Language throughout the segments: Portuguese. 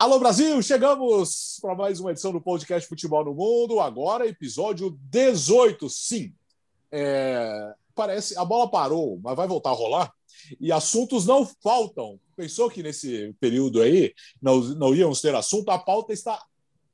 Alô Brasil, chegamos para mais uma edição do podcast Futebol no Mundo. Agora, episódio 18. Sim, é, parece a bola parou, mas vai voltar a rolar. E assuntos não faltam. Pensou que nesse período aí não, não íamos ter assunto? A pauta está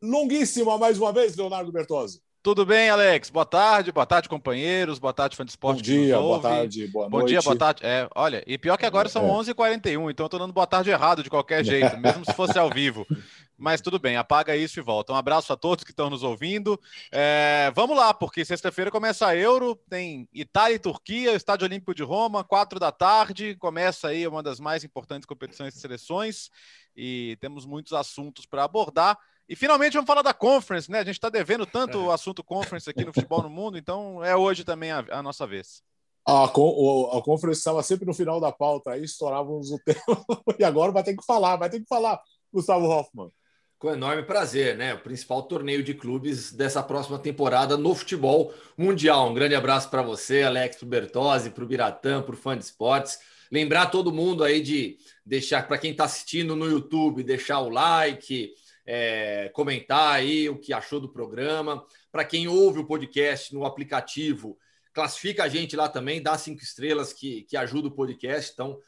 longuíssima mais uma vez, Leonardo Bertozzi. Tudo bem, Alex? Boa tarde, boa tarde, companheiros, boa tarde, fã de esporte. Bom dia, boa tarde, boa Bom noite. dia, boa tarde. É, olha, e pior que agora são É. 11h41, então eu tô dando boa tarde errado de qualquer jeito, mesmo se fosse ao vivo. Mas tudo bem, apaga isso e volta. Um abraço a todos que estão nos ouvindo. É, vamos lá, porque sexta-feira começa a Euro, tem Itália e Turquia, Estádio Olímpico de Roma, quatro da tarde. Começa aí uma das mais importantes competições de seleções e temos muitos assuntos para abordar. E finalmente vamos falar da Conference, né? A gente está devendo tanto o assunto Conference aqui no futebol no mundo, então é hoje também a, a nossa vez. A, con- a conferência estava sempre no final da pauta, aí estourávamos o tempo. E agora vai ter que falar, vai ter que falar, Gustavo Hoffman. Com enorme prazer, né? O principal torneio de clubes dessa próxima temporada no futebol mundial. Um grande abraço para você, Alex, para o Bertozzi, para o Biratã, para o fã de esportes. Lembrar todo mundo aí de deixar, para quem está assistindo no YouTube, deixar o like, é, comentar aí o que achou do programa. Para quem ouve o podcast no aplicativo, classifica a gente lá também, dá cinco estrelas que, que ajuda o podcast. Então,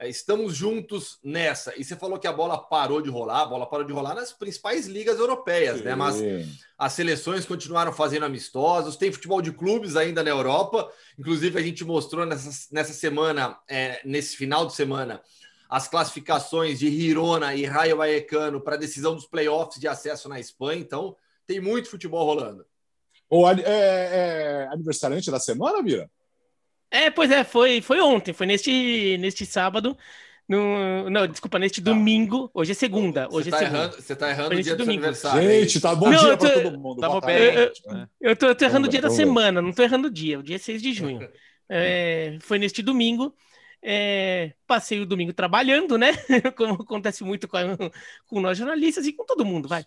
é, Estamos juntos nessa. E você falou que a bola parou de rolar, a bola parou de rolar nas principais ligas europeias, né? Mas Sim. as seleções continuaram fazendo amistosos, tem futebol de clubes ainda na Europa. Inclusive, a gente mostrou nessa, nessa semana, é, nesse final de semana, as classificações de Girona e Rayo Vallecano para a decisão dos playoffs de acesso na Espanha. Então, tem muito futebol rolando. O é, é aniversariante da semana, Mira? É, pois é, foi, foi ontem, foi neste, neste sábado. No, não, desculpa, neste domingo. Hoje é segunda. Hoje você é está segunda. errando, você tá errando o dia do seu aniversário. é Gente, tá bom Não, dia eu tô- para todo mundo. Boa bem. tarde. Eu- Eu tô, eu tô errando o dia da semana, não tô errando o dia. O dia é 6 de junho. É, foi neste domingo. É, passei o domingo trabalhando, né? Como acontece muito com, a- com nós jornalistas e com todo mundo, vai.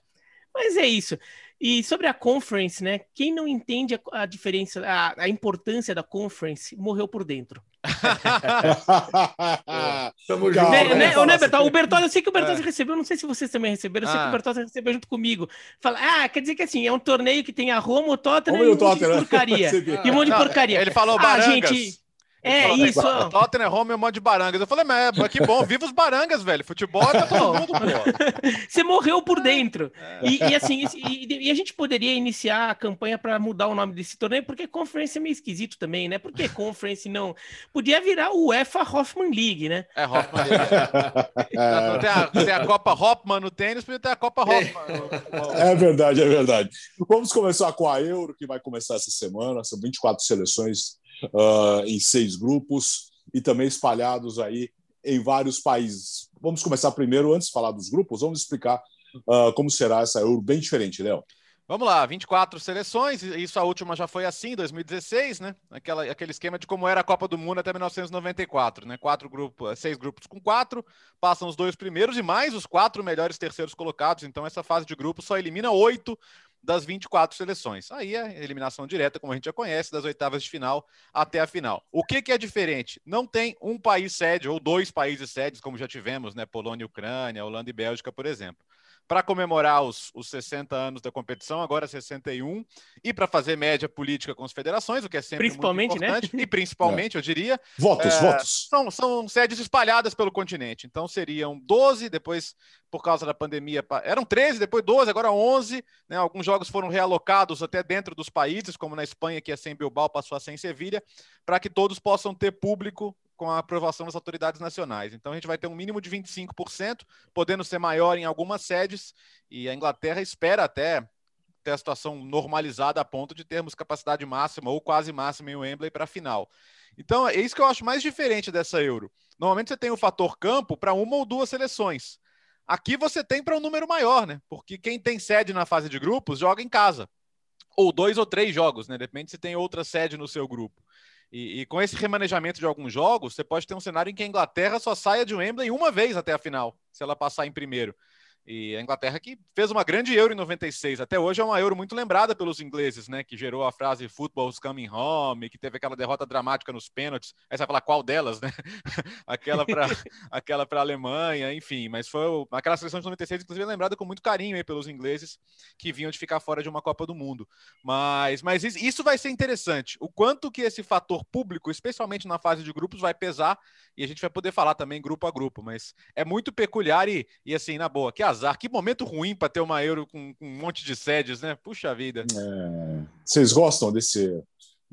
Mas é isso. E sobre a conference, né? Quem não entende a, a diferença, a, a importância da conference, morreu por dentro. Tamo Calma, junto. Né, né, né, sobre- Bertol? O eu sei que o Bertozzi É. recebeu, não sei se vocês também receberam, eu sei que Ah. o Bertozzi recebeu junto comigo. Fala, ah, quer dizer que assim, é um torneio que tem a Roma, o Tottenham Como e e um monte de porcaria. E um monte de porcaria. Ele falou Ah, gente, é isso. ó. Tottenham, Roma e um monte de barangas. Eu falei, mas é, que bom, viva os barangas, velho. Futebol é pra todo mundo, pô. Você morreu por dentro. E, e assim, e, e a gente poderia iniciar a campanha para mudar o nome desse torneio, porque Conference é meio esquisito também, né? Por que Conference não? Podia virar o UEFA Hoffman League, né? É Hoffman. Não tem a, tem a Copa Hoffman no tênis, podia ter a Copa Hoffman. no- É verdade, é verdade. Vamos começar com a Euro, que vai começar essa semana. São 24 seleções ah, em seis grupos e também espalhados aí em vários países. Vamos começar primeiro, antes de falar dos grupos, vamos explicar ah, como será essa Euro bem diferente, Léo. Vamos lá, 24 seleções, isso a última já foi assim, 2016, né? Aquela, aquele esquema de como era a Copa do Mundo até 1994, né? Quatro grupos, seis grupos com quatro, passam os dois primeiros e mais os quatro melhores terceiros colocados. Então, essa fase de grupo só elimina oito das 24 seleções. Aí é eliminação direta, como a gente já conhece, das oitavas de final até a final. O que, que é diferente? Não tem um país sede ou dois países sedes, como já tivemos, né? Polônia e Ucrânia, Holanda e Bélgica, por exemplo para comemorar os, os 60 anos da competição, agora 61, e para fazer média política com as federações, o que é sempre Principalmente, muito né? importante, e principalmente, eu diria, Votos, É, votos. são, são sedes espalhadas pelo continente. Então seriam 12, depois, por causa da pandemia, pa- eram 13, depois 12, agora 11. Né? Alguns jogos foram realocados até dentro dos países, como na Espanha, que é sem Bilbao, passou a ser em Sevilha, para que todos possam ter público com a aprovação das autoridades nacionais. Então a gente vai ter um mínimo de 25%, podendo ser maior em algumas sedes, e a Inglaterra espera até ter a situação normalizada a ponto de termos capacidade máxima ou quase máxima em Wembley para a final. Então, é isso que eu acho mais diferente dessa Euro. Normalmente você tem o fator campo para uma ou duas seleções. Aqui você tem para um número maior, né? Porque quem tem sede na fase de grupos joga em casa. Ou dois ou três jogos, né? Depende se tem outra sede no seu grupo. E, e com esse remanejamento de alguns jogos, você pode ter um cenário em que a Inglaterra só saia de Wembley uma vez até a final, se ela passar em primeiro. E a Inglaterra que fez uma grande Euro em 96, até hoje é uma Euro muito lembrada pelos ingleses, né? Que gerou a frase Football's coming home, que teve aquela derrota dramática nos pênaltis. Aí você vai falar qual delas, né? aquela para aquela para a Alemanha, enfim. Mas foi aquela seleção de 96, inclusive, é lembrada com muito carinho aí pelos ingleses que vinham de ficar fora de uma Copa do Mundo. Mas, mas isso vai ser interessante. O quanto que esse fator público, especialmente na fase de grupos, vai pesar e a gente vai poder falar também grupo a grupo. Mas é muito peculiar e, e assim, na boa, que a azar. Que momento ruim para ter uma Euro com, com, um monte de sedes, né? Puxa vida. É... Vocês gostam desse.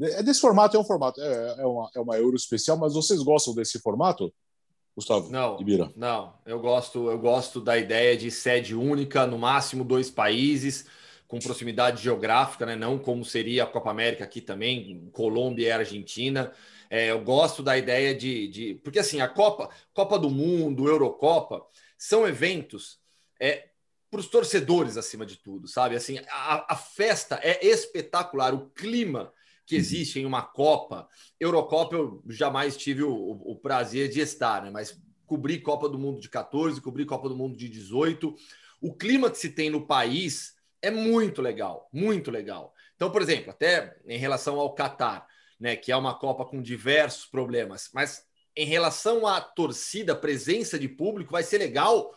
É desse formato, é um formato, é, é, uma, é uma Euro especial, mas vocês gostam desse formato? Gustavo não, Ibira. Não, eu gosto, eu gosto da ideia de sede única, no máximo dois países, com proximidade geográfica, né? Não como seria a Copa América aqui também, Colômbia e Argentina. É, eu gosto da ideia de, de. Porque assim, a Copa, Copa do Mundo, Eurocopa, são eventos é, para os torcedores acima de tudo, sabe? Assim, a, a, festa é espetacular, o clima que uhum. existe em uma Copa, Eurocopa eu jamais tive o, o, o prazer de estar, né? Mas cobrir Copa do Mundo de 14, cobrir Copa do Mundo de 18, o clima que se tem no país é muito legal, muito legal. Então, por exemplo, até em relação ao Catar, né, que é uma Copa com diversos problemas, mas em relação à torcida, presença de público, vai ser legal,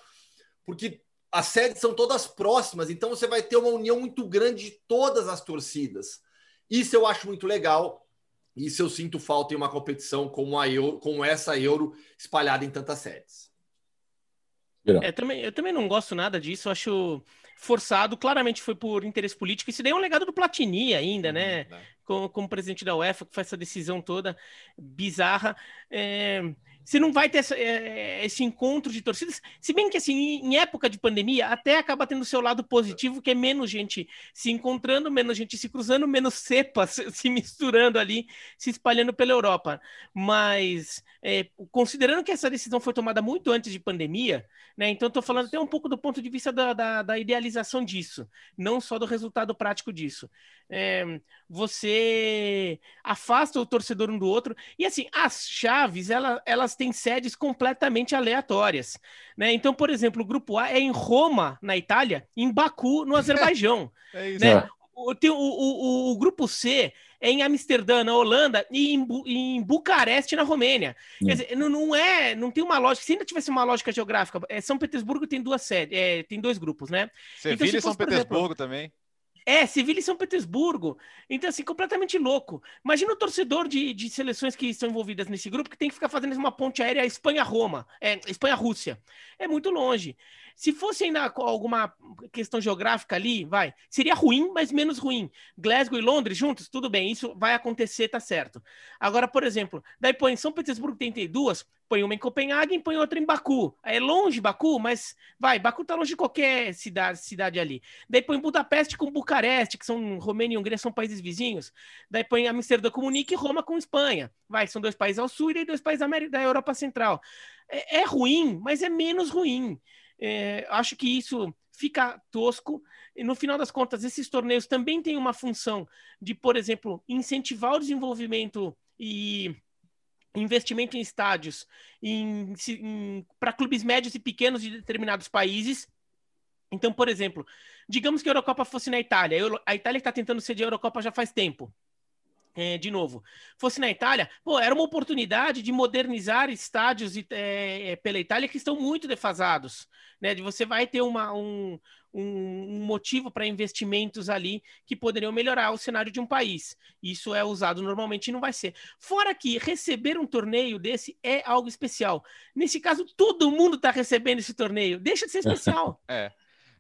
porque as sedes são todas próximas, então você vai ter uma união muito grande de todas as torcidas. Isso eu acho muito legal. Isso eu sinto falta em uma competição como, a Euro, como essa Euro espalhada em tantas sedes. É, também, eu também não gosto nada disso, eu acho forçado, claramente foi por interesse político. Isso daí é um legado do Platini ainda, né? Uhum, é. como, como, presidente da UEFA, que faz essa decisão toda bizarra. É você não vai ter essa, é, esse encontro de torcidas. Se bem que, assim, em época de pandemia, até acaba tendo o seu lado positivo, que é menos gente se encontrando, menos gente se cruzando, menos cepas se misturando ali, se espalhando pela Europa. Mas, é, considerando que essa decisão foi tomada muito antes de pandemia, né, então estou falando até um pouco do ponto de vista da, da, da idealização disso, não só do resultado prático disso é, você afasta o torcedor um do outro. E assim, as chaves, ela, elas têm sedes completamente aleatórias. Né? Então, por exemplo, o grupo A é em Roma, na Itália, em Baku, no Azerbaijão. é isso. Né? O, tem o, o, o, grupo C é em Amsterdã, na Holanda, e em, em Bucareste, na Romênia. Quer dizer, não, não, é, não tem uma lógica. Se ainda tivesse uma lógica geográfica, é, São Petersburgo tem duas sedes, é, tem dois grupos, né? Sevilha então, e São Petersburgo exemplo, também. É, Sevilha e São Petersburgo. Então, assim, completamente louco. Imagina o torcedor de, de seleções que estão envolvidas nesse grupo que tem que ficar fazendo uma ponte aérea Espanha-Roma, é, Espanha-Rússia. É muito longe. Se fosse ainda alguma questão geográfica ali, vai, seria ruim, mas menos ruim. Glasgow e Londres juntos, tudo bem, isso vai acontecer, tá certo. Agora, por exemplo, daí põe São Petersburgo tem duas, põe uma em Copenhague e põe outra em Baku. É longe Baku, mas vai, Baku tá longe de qualquer cidade, cidade ali. Daí põe Budapeste com Bucareste, que são Romênia e Hungria, são países vizinhos. Daí põe Amsterdã com Munique e Roma com Espanha. Vai, são dois países ao sul e dois países da Europa Central. É, é ruim, mas é menos ruim. É, acho que isso fica tosco. E no final das contas, esses torneios também têm uma função de, por exemplo, incentivar o desenvolvimento e investimento em estádios para clubes médios e pequenos de determinados países. Então, por exemplo, digamos que a Eurocopa fosse na Itália. A Itália está tentando sediar a Eurocopa já faz tempo é, de novo, fosse na Itália, pô, era uma oportunidade de modernizar estádios é, é, pela Itália que estão muito defasados, né? De você vai ter uma, um, um motivo para investimentos ali que poderiam melhorar o cenário de um país. Isso é usado normalmente e não vai ser. Fora que receber um torneio desse é algo especial. Nesse caso, todo mundo está recebendo esse torneio. Deixa de ser especial. é.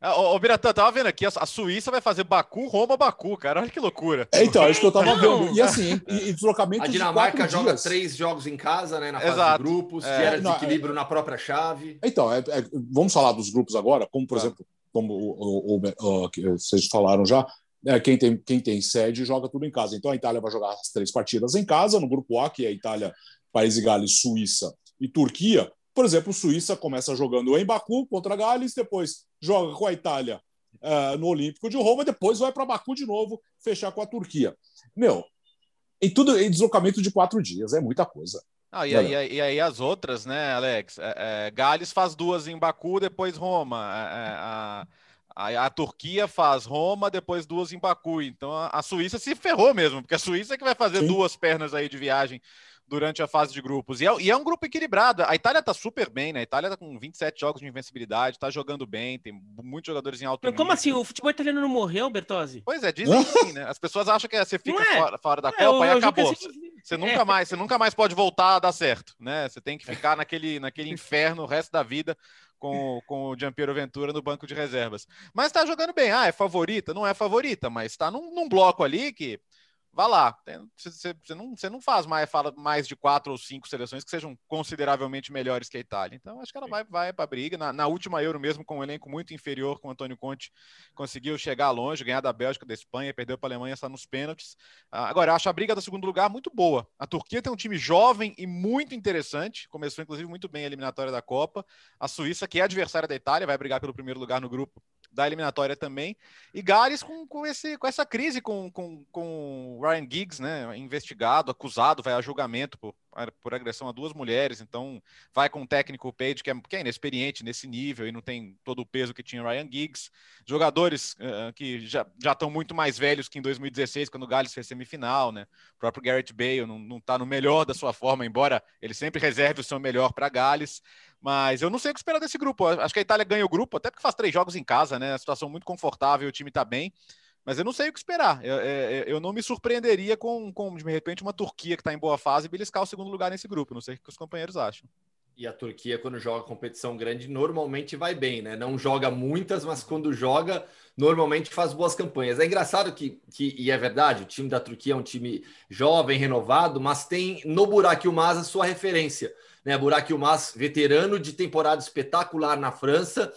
Ah, ô, ô Biratã, tava vendo aqui, a Suíça vai fazer Baku, Roma, Baku, cara. Olha que loucura. É, então, é isso que eu tava vendo. E assim, e, e deslocamento A Dinamarca joga dias. três jogos em casa, né? Na fase Exato. de grupos, é, gera desequilíbrio é, na própria chave. Então, é, é, vamos falar dos grupos agora, como, por exemplo, como o, o, o, o, vocês falaram já, é, quem, tem, quem tem sede joga tudo em casa. Então a Itália vai jogar as três partidas em casa, no grupo A, que é Itália, País de Gales, Suíça e Turquia. Por exemplo, Suíça começa jogando em Baku contra Gales, depois joga com a Itália uh, no Olímpico de Roma, depois vai para Baku de novo, fechar com a Turquia. Meu, em tudo em deslocamento de quatro dias, é muita coisa. Ah, e, aí, e, aí, as outras, né, Alex? É, é, Gales faz duas em Baku, depois Roma. É, é a, a, a, Turquia faz Roma, depois duas em Baku. Então a, a Suíça se ferrou mesmo, porque a Suíça é que vai fazer Sim. duas pernas aí de viagem durante a fase de grupos. E é, e é um grupo equilibrado. A Itália tá super bem, né? A Itália tá com 27 jogos de invencibilidade, tá jogando bem, tem muitos jogadores em alto Mas como assim? O futebol italiano não morreu, Bertozzi? Pois é, dizem que sim, né? As pessoas acham que você fica é. fora, fora, da é, Copa eu, e acabou. Você nunca é. mais, você nunca mais pode voltar a dar certo, né? Você tem que ficar naquele, naquele inferno o resto da vida com, com o Giampiero Ventura no banco de reservas. Mas tá jogando bem. Ah, é favorita? Não é favorita, mas tá num, num bloco ali que vá lá. Você, não, você não faz mais, fala mais de quatro ou cinco seleções que sejam consideravelmente melhores que a Itália. Então, acho que ela vai, vai para a briga. Na, na, última Euro, mesmo com um elenco muito inferior, com o Antônio Conte, conseguiu chegar longe, ganhar da Bélgica, da Espanha, perdeu para a Alemanha só nos pênaltis. Ah, agora, eu acho a briga do segundo lugar muito boa. A Turquia tem um time jovem e muito interessante, começou inclusive muito bem a eliminatória da Copa. A Suíça, que é adversária da Itália, vai brigar pelo primeiro lugar no grupo da eliminatória também. E Gales com, com, esse, com essa crise com, com, com Ryan Giggs, né? Investigado, acusado, vai a julgamento por, por agressão a duas mulheres. Então, vai com o técnico Page, que é, que é inexperiente nesse nível e não tem todo o peso que tinha Ryan Giggs. Jogadores uh, que já estão muito mais velhos que em 2016, quando o Gales fez semifinal, né? O próprio Garrett Bale não está no melhor da sua forma, embora ele sempre reserve o seu melhor para Gales. Mas eu não sei o que esperar desse grupo. Acho que a Itália ganha o grupo, até porque faz três jogos em casa, né? A situação muito confortável, o time está bem. Mas eu não sei o que esperar. Eu, eu, é, é, eu não me surpreenderia com, com, de repente, uma Turquia que está em boa fase e beliscar o segundo lugar nesse grupo. Não sei o que os companheiros acham. E a Turquia, quando joga competição grande, normalmente vai bem, né? Não joga muitas, mas quando joga, normalmente faz boas campanhas. É engraçado que, que e é verdade, o time da Turquia é um time jovem, renovado, mas tem no Burak Yilmaz a sua referência né? Burak Yilmaz, veterano de temporada espetacular na França,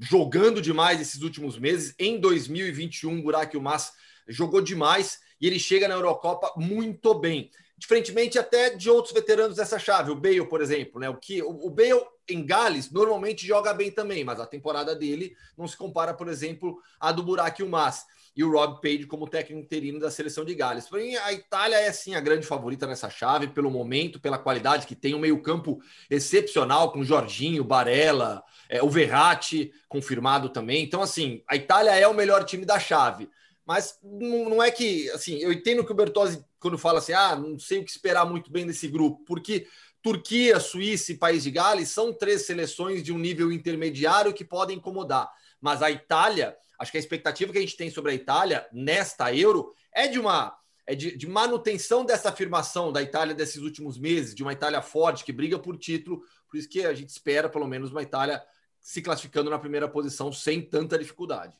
jogando demais esses últimos meses. Em 2021, Burak Yilmaz jogou demais e ele chega na Eurocopa muito bem. Diferentemente até de outros veteranos dessa chave, o Bale, por exemplo, né? O que o Bale em Gales normalmente joga bem também, mas a temporada dele não se compara, por exemplo, à do Burak Yilmaz e o Rob Page como técnico interino da seleção de Gales. Porém, a Itália é sim a grande favorita nessa chave, pelo momento, pela qualidade que tem, um meio-campo excepcional com Jorginho, Barella, é, o Verratti confirmado também. Então, assim, a Itália é o melhor time da chave. Mas não, não é que, assim, eu entendo que o Bertozzi, quando fala assim, ah, não sei o que esperar muito bem desse grupo, porque Turquia, Suíça e País de Gales são três seleções de um nível intermediário que podem incomodar. Mas a Itália Acho que a expectativa que a gente tem sobre a Itália nesta Euro é de uma é de, de, manutenção dessa afirmação da Itália desses últimos meses, de uma Itália forte que briga por título. Por isso que a gente espera pelo menos uma Itália se classificando na primeira posição sem tanta dificuldade.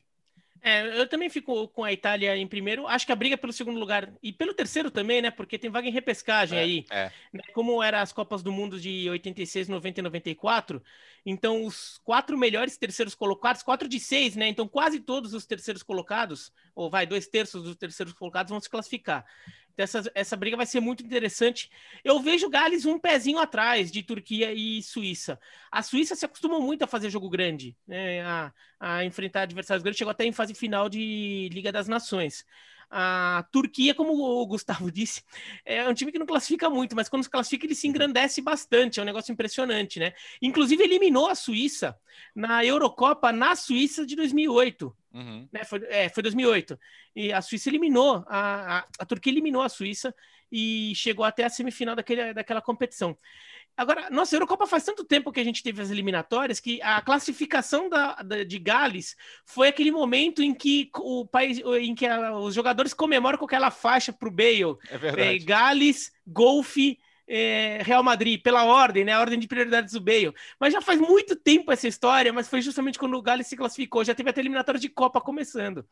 É, eu também fico com a Itália em primeiro. Acho que a briga pelo segundo lugar e pelo terceiro também, né? Porque tem vaga em repescagem é, aí. É. Né, como eram as Copas do Mundo de 86, 90 e 94. Então, os quatro melhores terceiros colocados, quatro de seis, né? Então, quase todos os terceiros colocados, ou vai, dois terços dos terceiros colocados vão se classificar. Então, essa, essa briga vai ser muito interessante. Eu vejo Gales um pezinho atrás de Turquia e Suíça. A Suíça se acostuma muito a fazer jogo grande, né? a, a enfrentar adversários grandes, chegou até em fase final de Liga das Nações. A Turquia, como o Gustavo disse, é um time que não classifica muito, mas quando se classifica ele se engrandece bastante, é um negócio impressionante, né? Inclusive eliminou a Suíça na Eurocopa na Suíça de 2008. Uhum. Né? Foi, é, foi 2008. E a Suíça eliminou, a, a, a Turquia eliminou a Suíça e chegou até a semifinal daquele, daquela competição. Agora, nossa, a Eurocopa faz tanto tempo que a gente teve as eliminatórias que a classificação da, da de Gales foi aquele momento em que o país, em que a, os jogadores comemoram com aquela faixa para o Bale. É verdade. É, Gales, Golfe, é, Real Madrid, pela ordem, né? A ordem de prioridades do Bale. Mas já faz muito tempo essa história, mas foi justamente quando o Gales se classificou. Já teve até eliminatória de Copa começando.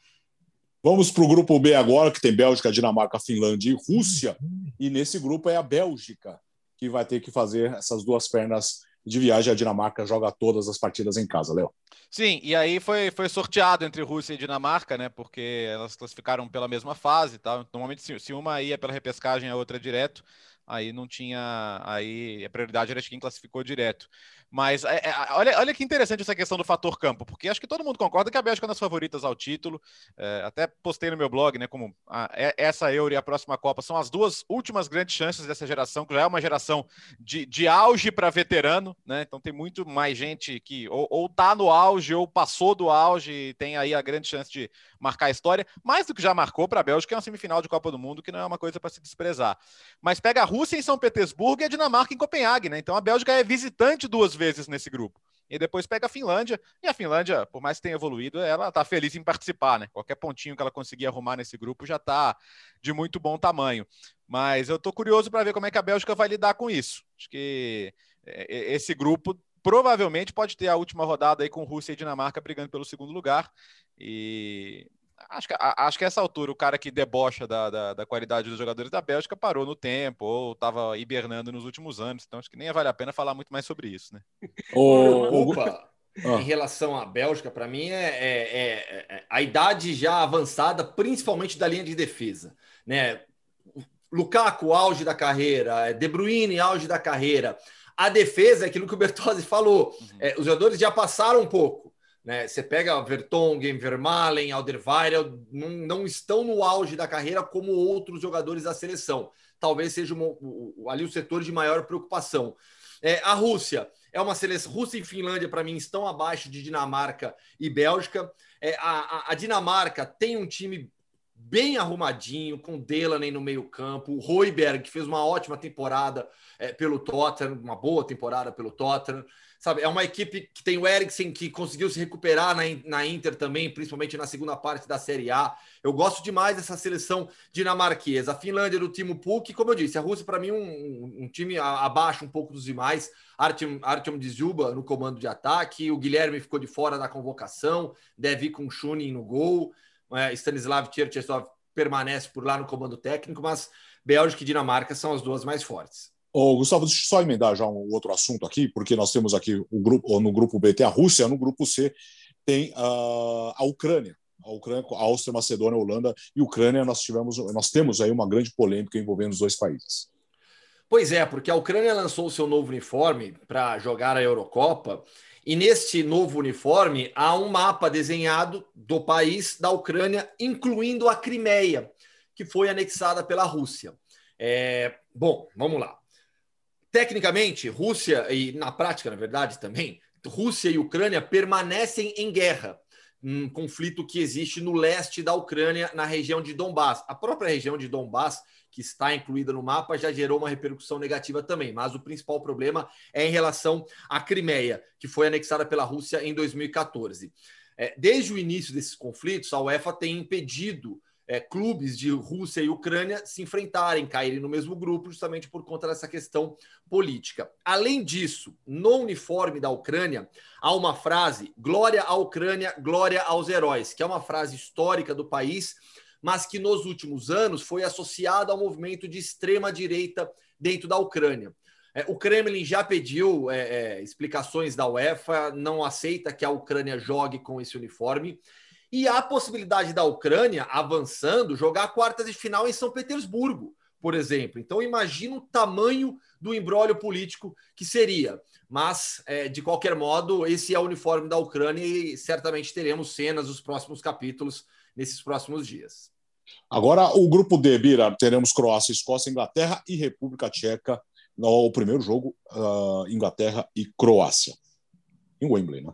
Vamos para o grupo B agora, que tem Bélgica, Dinamarca, Finlândia e Rússia. E nesse grupo é a Bélgica que vai ter que fazer essas duas pernas de viagem. A Dinamarca joga todas as partidas em casa, Léo. Sim, e aí foi, foi sorteado entre Rússia e Dinamarca, né? Porque elas classificaram pela mesma fase e tal. Normalmente, se, se uma ia pela repescagem, a outra direto. Aí não tinha. Aí a prioridade era de quem classificou direto. Mas é, é, olha, olha que interessante essa questão do fator campo, porque acho que todo mundo concorda que a Bélgica é uma das favoritas ao título. É, até postei no meu blog, né? Como a, é, essa Euro e a próxima Copa são as duas últimas grandes chances dessa geração, que já é uma geração de, de auge para veterano, né? Então tem muito mais gente que ou, ou tá no auge ou passou do auge e tem aí a grande chance de marcar a história, mais do que já marcou para a Bélgica, é uma semifinal de Copa do Mundo, que não é uma coisa para se desprezar. Mas pega a Rússia em São Petersburgo e a Dinamarca em Copenhague, né? Então a Bélgica é visitante duas vezes nesse grupo. E depois pega a Finlândia, e a Finlândia, por mais que tenha evoluído, ela está feliz em participar, né? Qualquer pontinho que ela conseguir arrumar nesse grupo já está de muito bom tamanho. Mas eu estou curioso para ver como é que a Bélgica vai lidar com isso. Acho que é, é, esse grupo provavelmente pode ter a última rodada aí com Rússia e Dinamarca brigando pelo segundo lugar. E acho que, acho que essa altura o cara que debocha da, da, da, qualidade dos jogadores da Bélgica parou no tempo ou estava hibernando nos últimos anos. Então acho que nem vale a pena falar muito mais sobre isso, né? O, Opa, ah. em relação à Bélgica, para mim é, é, é, é, a idade já avançada, principalmente da linha de defesa, né? Lukaku, auge da carreira, De Bruyne, auge da carreira. A defesa é aquilo que o Bertozzi falou. Uhum. É, os jogadores já passaram um pouco. Né? Você pega Vertonghen, Vermaelen, Alderweireld, não, não estão no auge da carreira como outros jogadores da seleção. Talvez seja uma, ali o setor de maior preocupação. É, a Rússia é uma seleção. Rússia e Finlândia, para mim, estão abaixo de Dinamarca e Bélgica. É, a, a, a, Dinamarca tem um time bem arrumadinho, com Delaney no meio-campo, o Royberg, que fez uma ótima temporada é, pelo Tottenham, uma boa temporada pelo Tottenham sabe? É uma equipe que tem o Eriksen que conseguiu se recuperar na, na Inter também, principalmente na segunda parte da Série A. Eu gosto demais dessa seleção dinamarquesa. A Finlândia do Timo Puk, como eu disse, a Rússia para mim um, um, time abaixo um pouco dos demais. Artyom, Artyom Dziuba no comando de ataque, o Guilherme ficou de fora da convocação, deve ir com o Shunin no gol. É, Stanislav Cherchesov permanece por lá no comando técnico, mas Bélgica e Dinamarca são as duas mais fortes. Ô, Gustavo, deixa eu só emendar já um outro assunto aqui, porque nós temos aqui o grupo, no grupo B tem a Rússia, no grupo C tem uh, a Ucrânia. A Ucrânia, a Áustria, Macedônia, Holanda e Ucrânia, nós tivemos, nós temos aí uma grande polêmica envolvendo os dois países. Pois é, porque a Ucrânia lançou o seu novo uniforme para jogar a Eurocopa, e neste novo uniforme há um mapa desenhado do país da Ucrânia, incluindo a Crimeia, que foi anexada pela Rússia. É, bom, vamos lá. Tecnicamente, Rússia, e na prática, na verdade, também, Rússia e Ucrânia permanecem em guerra. Um conflito que existe no leste da Ucrânia, na região de Donbass. A própria região de Donbass, que está incluída no mapa, já gerou uma repercussão negativa também. Mas o principal problema é em relação à Crimeia, que foi anexada pela Rússia em 2014. É, desde o início desses conflitos, a UEFA tem impedido é, clubes de Rússia e Ucrânia se enfrentarem, caírem no mesmo grupo, justamente por conta dessa questão política. Além disso, no uniforme da Ucrânia, há uma frase: glória à Ucrânia, glória aos heróis, que é uma frase histórica do país, mas que nos últimos anos foi associada ao movimento de extrema-direita dentro da Ucrânia. É, o Kremlin já pediu é, é, explicações da UEFA, não aceita que a Ucrânia jogue com esse uniforme. E há a possibilidade da Ucrânia, avançando, jogar quartas de final em São Petersburgo, por exemplo. Então, imagina o tamanho do embrólio político que seria. Mas, é, de qualquer modo, esse é o uniforme da Ucrânia e certamente teremos cenas dos próximos capítulos nesses próximos dias. Agora, o grupo D, Bira, teremos Croácia, Escócia, Inglaterra e República Tcheca no primeiro jogo, uh, Inglaterra e Croácia. Em Wembley, né?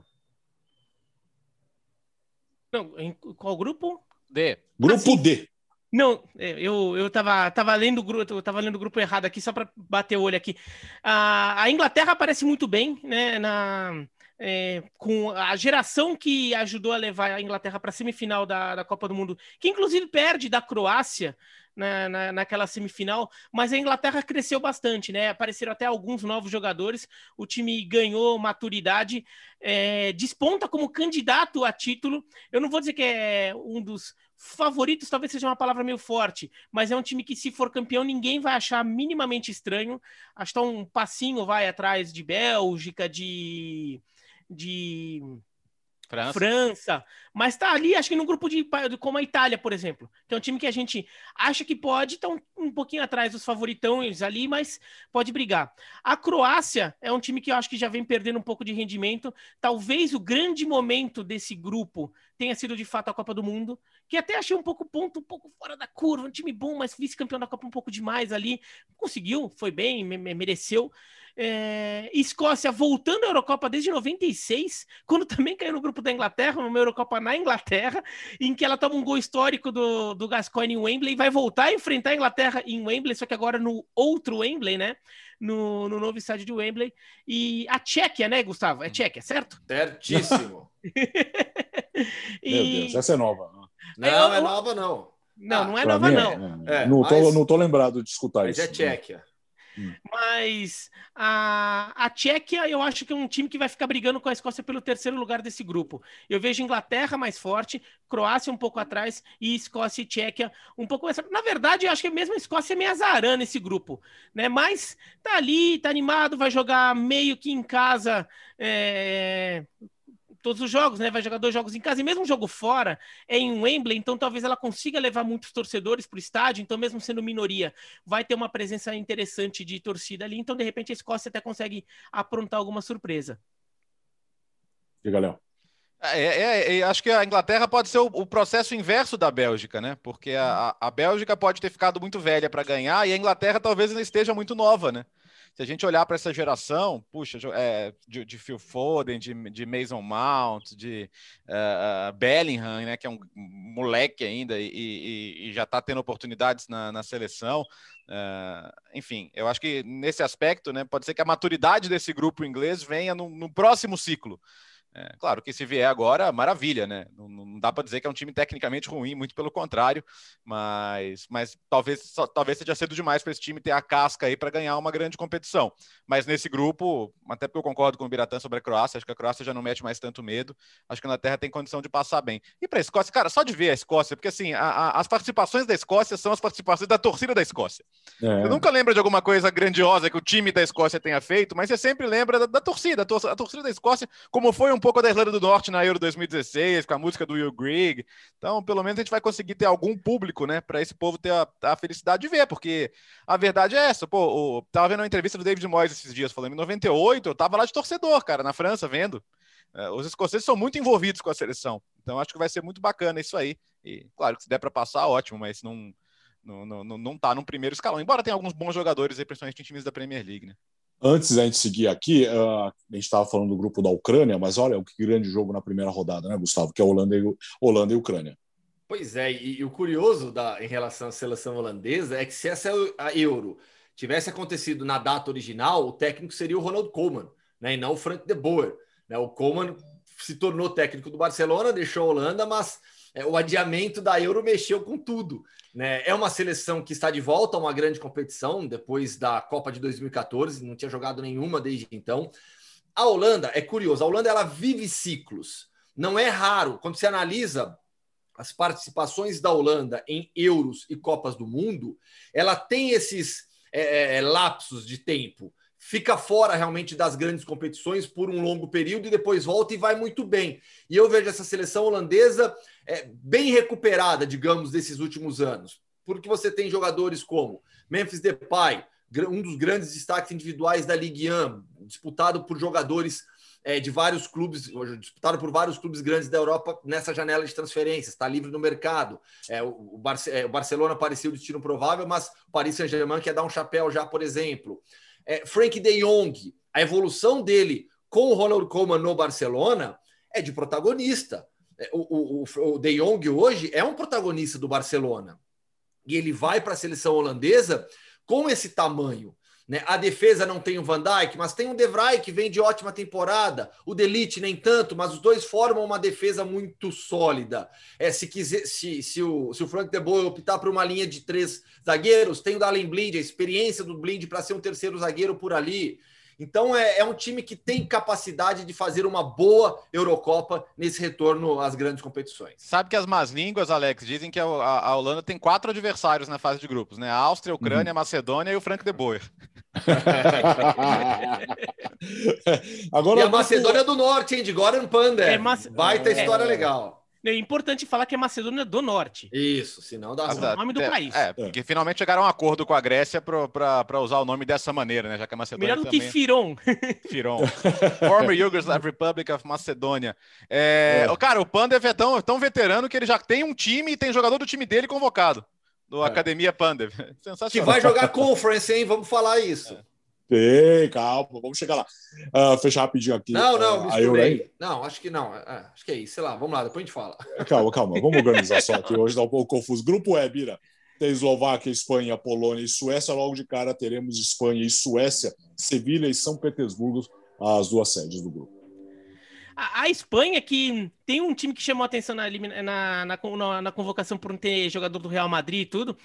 Não, em qual grupo? D. Grupo ah, D. Não, é, eu, eu tava, tava, lendo, eu tava lendo o grupo errado aqui, só para bater o olho aqui. A, a Inglaterra aparece muito bem, né? Na, é, com a geração que ajudou a levar a Inglaterra para a semifinal da, da Copa do Mundo, que inclusive perde da Croácia na, na, naquela semifinal, mas a Inglaterra cresceu bastante, né? Apareceram até alguns novos jogadores, o time ganhou maturidade, é, desponta como candidato a título. Eu não vou dizer que é um dos favoritos, talvez seja uma palavra meio forte, mas é um time que, se for campeão, ninguém vai achar minimamente estranho. Acho que tá um passinho vai atrás de Bélgica, de. De França. França. Mas tá ali, acho que no grupo de como a Itália, por exemplo. Que é um time que a gente acha que pode, tá um, um pouquinho atrás dos favoritões ali, mas pode brigar. A Croácia é um time que eu acho que já vem perdendo um pouco de rendimento. Talvez o grande momento desse grupo tenha sido de fato a Copa do Mundo, que até achei um pouco ponto, um pouco fora da curva, um time bom, mas vice-campeão da Copa um pouco demais ali. Conseguiu, foi bem, mereceu. É, Escócia voltando à Eurocopa desde 96, quando também caiu no grupo da Inglaterra, numa Eurocopa na Inglaterra, em que ela toma um gol histórico do, do Gascoigne em Wembley e vai voltar a enfrentar a Inglaterra em Wembley, só que agora no outro Wembley, né? No, no novo estádio de Wembley. E a Tchequia, né, Gustavo? É Tchequia, certo? Certíssimo. e... Meu Deus, essa é nova. Não, é nova, não. Não, ah, não é nova, é, não. É, é, não, mas... tô, não tô lembrado de escutar mas isso. Mas é Tchequia. Hum. Mas a, a Tchequia, eu acho que é um time que vai ficar brigando com a Escócia pelo terceiro lugar desse grupo. Eu vejo Inglaterra mais forte, Croácia um pouco atrás e Escócia e Tchequia um pouco mais. Na verdade, eu acho que mesmo a Escócia é meio azarã nesse grupo, né? Mas tá ali, tá animado, vai jogar meio que em casa. É todos os jogos, né? Vai jogar dois jogos em casa e mesmo um jogo fora é em Wembley, então talvez ela consiga levar muitos torcedores para o estádio. Então, mesmo sendo minoria, vai ter uma presença interessante de torcida ali. Então, de repente, a Escócia até consegue aprontar alguma surpresa. Diga, Léo. É, é, é, acho que a Inglaterra pode ser o, o, processo inverso da Bélgica, né? Porque a, a Bélgica pode ter ficado muito velha para ganhar e a Inglaterra talvez ainda esteja muito nova, né? Se a gente olhar para essa geração, puxa, é, de, de, Phil Foden, de, de Mason Mount, de uh, Bellingham, né, que é um moleque ainda e, e, e já está tendo oportunidades na, na seleção. Uh, enfim, eu acho que nesse aspecto, né, pode ser que a maturidade desse grupo inglês venha no, no próximo ciclo. É, claro que se vier agora, maravilha, né? Não, não dá para dizer que é um time tecnicamente ruim, muito pelo contrário, mas, mas talvez, só, talvez seja cedo demais para esse time ter a casca aí para ganhar uma grande competição. Mas nesse grupo, até porque eu concordo com o Biratã sobre a Croácia, acho que a Croácia já não mete mais tanto medo, acho que a Inglaterra tem condição de passar bem. E para a Escócia, cara, só de ver a Escócia, porque assim, a, a, as participações da Escócia são as participações da torcida da Escócia. É. Eu nunca lembro de alguma coisa grandiosa que o time da Escócia tenha feito, mas você sempre lembra da, da torcida, a, tor a torcida da Escócia, como foi um pouco da Irlanda do Norte na Euro 2016, com a música do Will Grigg. Então, pelo menos a gente vai conseguir ter algum público, né, para esse povo ter a, a, felicidade de ver, porque a verdade é essa. Pô, o, tava vendo uma entrevista do David Moyes esses dias, falando em 98, eu tava lá de torcedor, cara, na França, vendo. É, os escoceses são muito envolvidos com a seleção. Então, acho que vai ser muito bacana isso aí. E, claro, que se der para passar, ótimo, mas não, não, não, não tá no primeiro escalão. Embora tenha alguns bons jogadores aí, principalmente em times da Premier League, né? Antes da gente seguir aqui, uh, a gente estava falando do grupo da Ucrânia, mas olha o que grande jogo na primeira rodada, né, Gustavo? Que é Holanda e, Holanda e Ucrânia. Pois é, e, e, o curioso da, em relação à seleção holandesa é que se essa a Euro tivesse acontecido na data original, o técnico seria o Ronald Koeman, né, e não o Frank de Boer. Né? O Koeman se tornou técnico do Barcelona, deixou a Holanda, mas é, o adiamento da Euro mexeu com tudo. Né? É uma seleção que está de volta a uma grande competição depois da Copa de 2014, não tinha jogado nenhuma desde então. A Holanda é curioso, a Holanda ela vive ciclos. Não é raro quando se analisa as participações da Holanda em Euros e Copas do Mundo, ela tem esses é, é lapsos de tempo fica fora realmente das grandes competições por um longo período e depois volta e vai muito bem. E eu vejo essa seleção holandesa é, bem recuperada, digamos, desses últimos anos, porque você tem jogadores como Memphis Depay, um dos grandes destaques individuais da Ligue 1, disputado por jogadores é, de vários clubes, disputado por vários clubes grandes da Europa nessa janela de transferências, está livre no mercado. É, o, Barce é, o Barcelona parecia o destino provável, mas o Paris Saint-Germain quer dar um chapéu já, por exemplo. É, Frank de Jong, a evolução dele com o Ronald Koeman no Barcelona é de protagonista. É, o, o, o De Jong hoje é um protagonista do Barcelona. E ele vai para a seleção holandesa com esse tamanho. Né? A defesa não tem o Van Dijk, mas tem o De Vrij que vem de ótima temporada. O Delite nem tanto, mas os dois formam uma defesa muito sólida. É, se quiser, se, se, o, se o Frank de Boer optar por uma linha de três zagueiros, tem o Dalen Blind, a experiência do Blind para ser um terceiro zagueiro por ali. Então é, é, um time que tem capacidade de fazer uma boa Eurocopa nesse retorno às grandes competições. Sabe que as más línguas, Alex, dizem que a, a Holanda tem quatro adversários na fase de grupos, né? A Áustria, a Ucrânia, uhum. a Macedônia e o Frank de Boer. Agora, e a Macedônia do Norte, hein? De Goran Pander. É. Vai ter história é. legal. É importante falar que é Macedônia do Norte. Isso, senão dá o nome do é, país. É, porque finalmente chegaram a um acordo com a Grécia para usar o nome dessa maneira, né? Já que a Macedônia Melhor do também... que Firon. Firon. Former Yugoslav Republic of Macedônia. É, é. Cara, o Pandev é tão, tão veterano que ele já tem um time e tem jogador do time dele convocado. Do é. Academia Pandev. Sensacional. Que vai jogar Conference, hein? Vamos falar isso. É. Tem, calma, vamos chegar lá. Uh, fechar rapidinho aqui. Não, não, uh, misturei. Não, acho que não. É, acho que é isso. Sei lá, vamos lá, depois a gente fala. Calma, calma, vamos organizar só aqui. Hoje tá um pouco confuso. Grupo E, Bira. Tem Eslováquia, Espanha, Polônia e Suécia. Logo de cara teremos Espanha e Suécia, Sevilha e São Petersburgo, as duas sedes do grupo. A, a Espanha, que tem um time que chamou a atenção na, na, na, na convocação por não ter jogador do Real Madrid e tudo,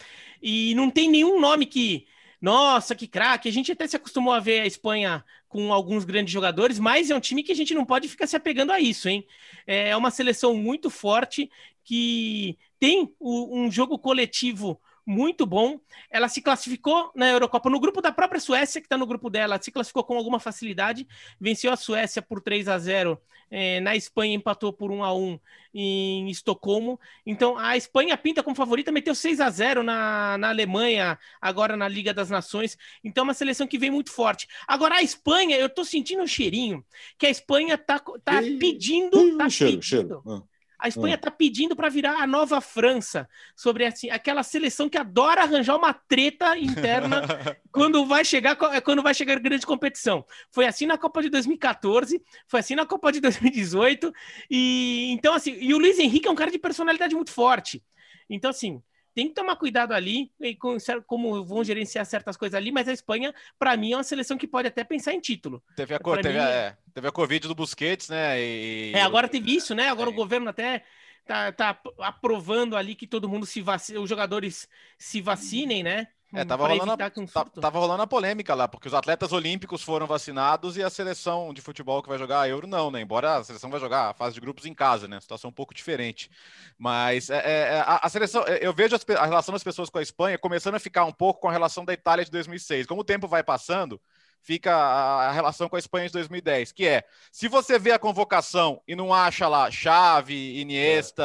e não tem nenhum nome que nossa, que craque. A gente até se acostumou a ver a Espanha com alguns grandes jogadores, mas é um time que a gente não pode ficar se apegando a isso, hein? É uma seleção muito forte que tem um jogo coletivo muito bom. Ela se classificou na Eurocopa no grupo da própria Suécia, que está no grupo dela, se classificou com alguma facilidade, venceu a Suécia por 3 a 0 é, na Espanha empatou por 1 a 1 em Estocolmo. Então a Espanha pinta como favorita, meteu 6 a 0 na, na Alemanha, agora na Liga das Nações. Então é uma seleção que vem muito forte. Agora a Espanha, eu tô sentindo um cheirinho que a Espanha tá, tá pedindo. Tá cheiro, pedindo. cheiro. Ah. A Espanha está hum. pedindo para virar a nova França, sobre assim, aquela seleção que adora arranjar uma treta interna quando vai chegar quando vai chegar grande competição. Foi assim na Copa de 2014, foi assim na Copa de 2018 e então assim, e o Luiz Henrique é um cara de personalidade muito forte. Então assim, tem que tomar cuidado ali, com, como vão gerenciar certas coisas ali, mas a Espanha, para mim, é uma seleção que pode até pensar em título. Teve a, teve, mim, é, teve a Covid do Busquets, né? E... É, agora teve isso, né? Agora é. o governo até tá, tá aprovando ali que todo mundo se vacine, os jogadores se vacinem, né? É, tava rolando, a, um tava rolando a polêmica lá, porque os atletas olímpicos foram vacinados e a seleção de futebol que vai jogar a Euro não, né? Embora a seleção vai jogar a fase de grupos em casa, né? Situação um pouco diferente. Mas é, é, é, a, a, seleção, é, eu vejo a relação das pessoas com a Espanha começando a ficar um pouco com a relação da Itália de 2006. Como o tempo vai passando, fica a, relação com a Espanha de 2010, que é, se você vê a convocação e não acha lá Chave, Iniesta,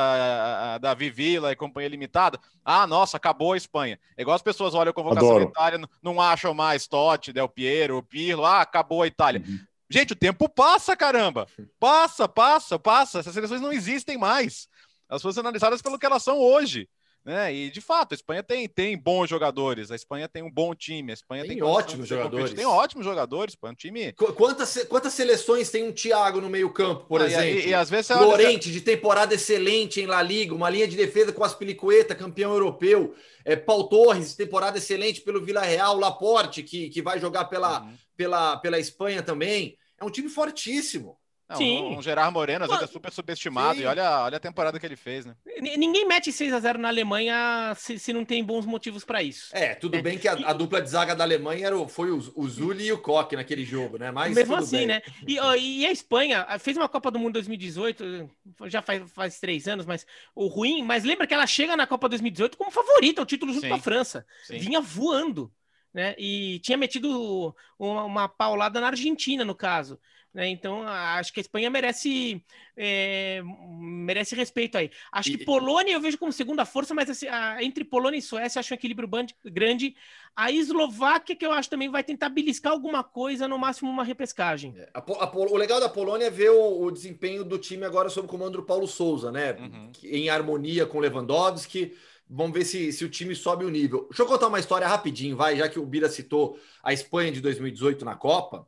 é. Davi Villa e companhia limitada, ah, nossa, acabou a Espanha. É igual as pessoas olham a convocação Adoro. da Itália, não acham mais Totti, Del Piero, Pirlo, ah, acabou a Itália. Uhum. Gente, o tempo passa, caramba! Passa, passa, passa. Essas seleções não existem mais. Elas foram analisadas pelo que elas são hoje. Né? E de fato, a Espanha tem, tem bons jogadores, a Espanha tem um bom time, a Espanha tem, tem ótimos jogadores. Tem ótimos jogadores, pô, é um time. Quantas, quantas seleções tem um Thiago no meio-campo, por ah, exemplo? E, e, às vezes Lorente, de temporada excelente em La Liga, uma linha de defesa com as Pilicueta, campeão europeu. É, Paul Torres, temporada excelente pelo Vila Real, Laporte, que, que vai jogar pela, uhum. pela, pela Espanha também. É um time fortíssimo. Não, Sim. Um Gerard Moreno, às vezes, é super subestimado. Sim. E olha, olha a temporada que ele fez, né? Ninguém mete 6 a 0 na Alemanha se, se não tem bons motivos para isso. É, tudo é. bem que a, a, dupla de zaga da Alemanha era, foi o, o Zuli e o Koch naquele jogo, né? Mas Mesmo assim, bem. né? E, e, a Espanha fez uma Copa do Mundo 2018, já faz, faz três anos, mas o ruim. Mas lembra que ela chega na Copa 2018 como favorita, o título junto Sim. com a França. Sim. Vinha voando. Né? E tinha metido uma, uma paulada na Argentina, no caso. Né? Então, acho que a Espanha merece, é, merece respeito aí. Acho e... que Polônia eu vejo como segunda força, mas assim, a, entre Polônia e Suécia acho um equilíbrio grande. A Eslováquia, que eu acho também vai tentar beliscar alguma coisa, no máximo uma repescagem. É, a, a, o legal da Polônia é ver o, o, desempenho do time agora sob o comando do Paulo Souza, né? Uhum. Em harmonia com Lewandowski. Vamos ver se, se o time sobe o nível. Deixa eu contar uma história rapidinho, vai, já que o Bira citou a Espanha de 2018 na Copa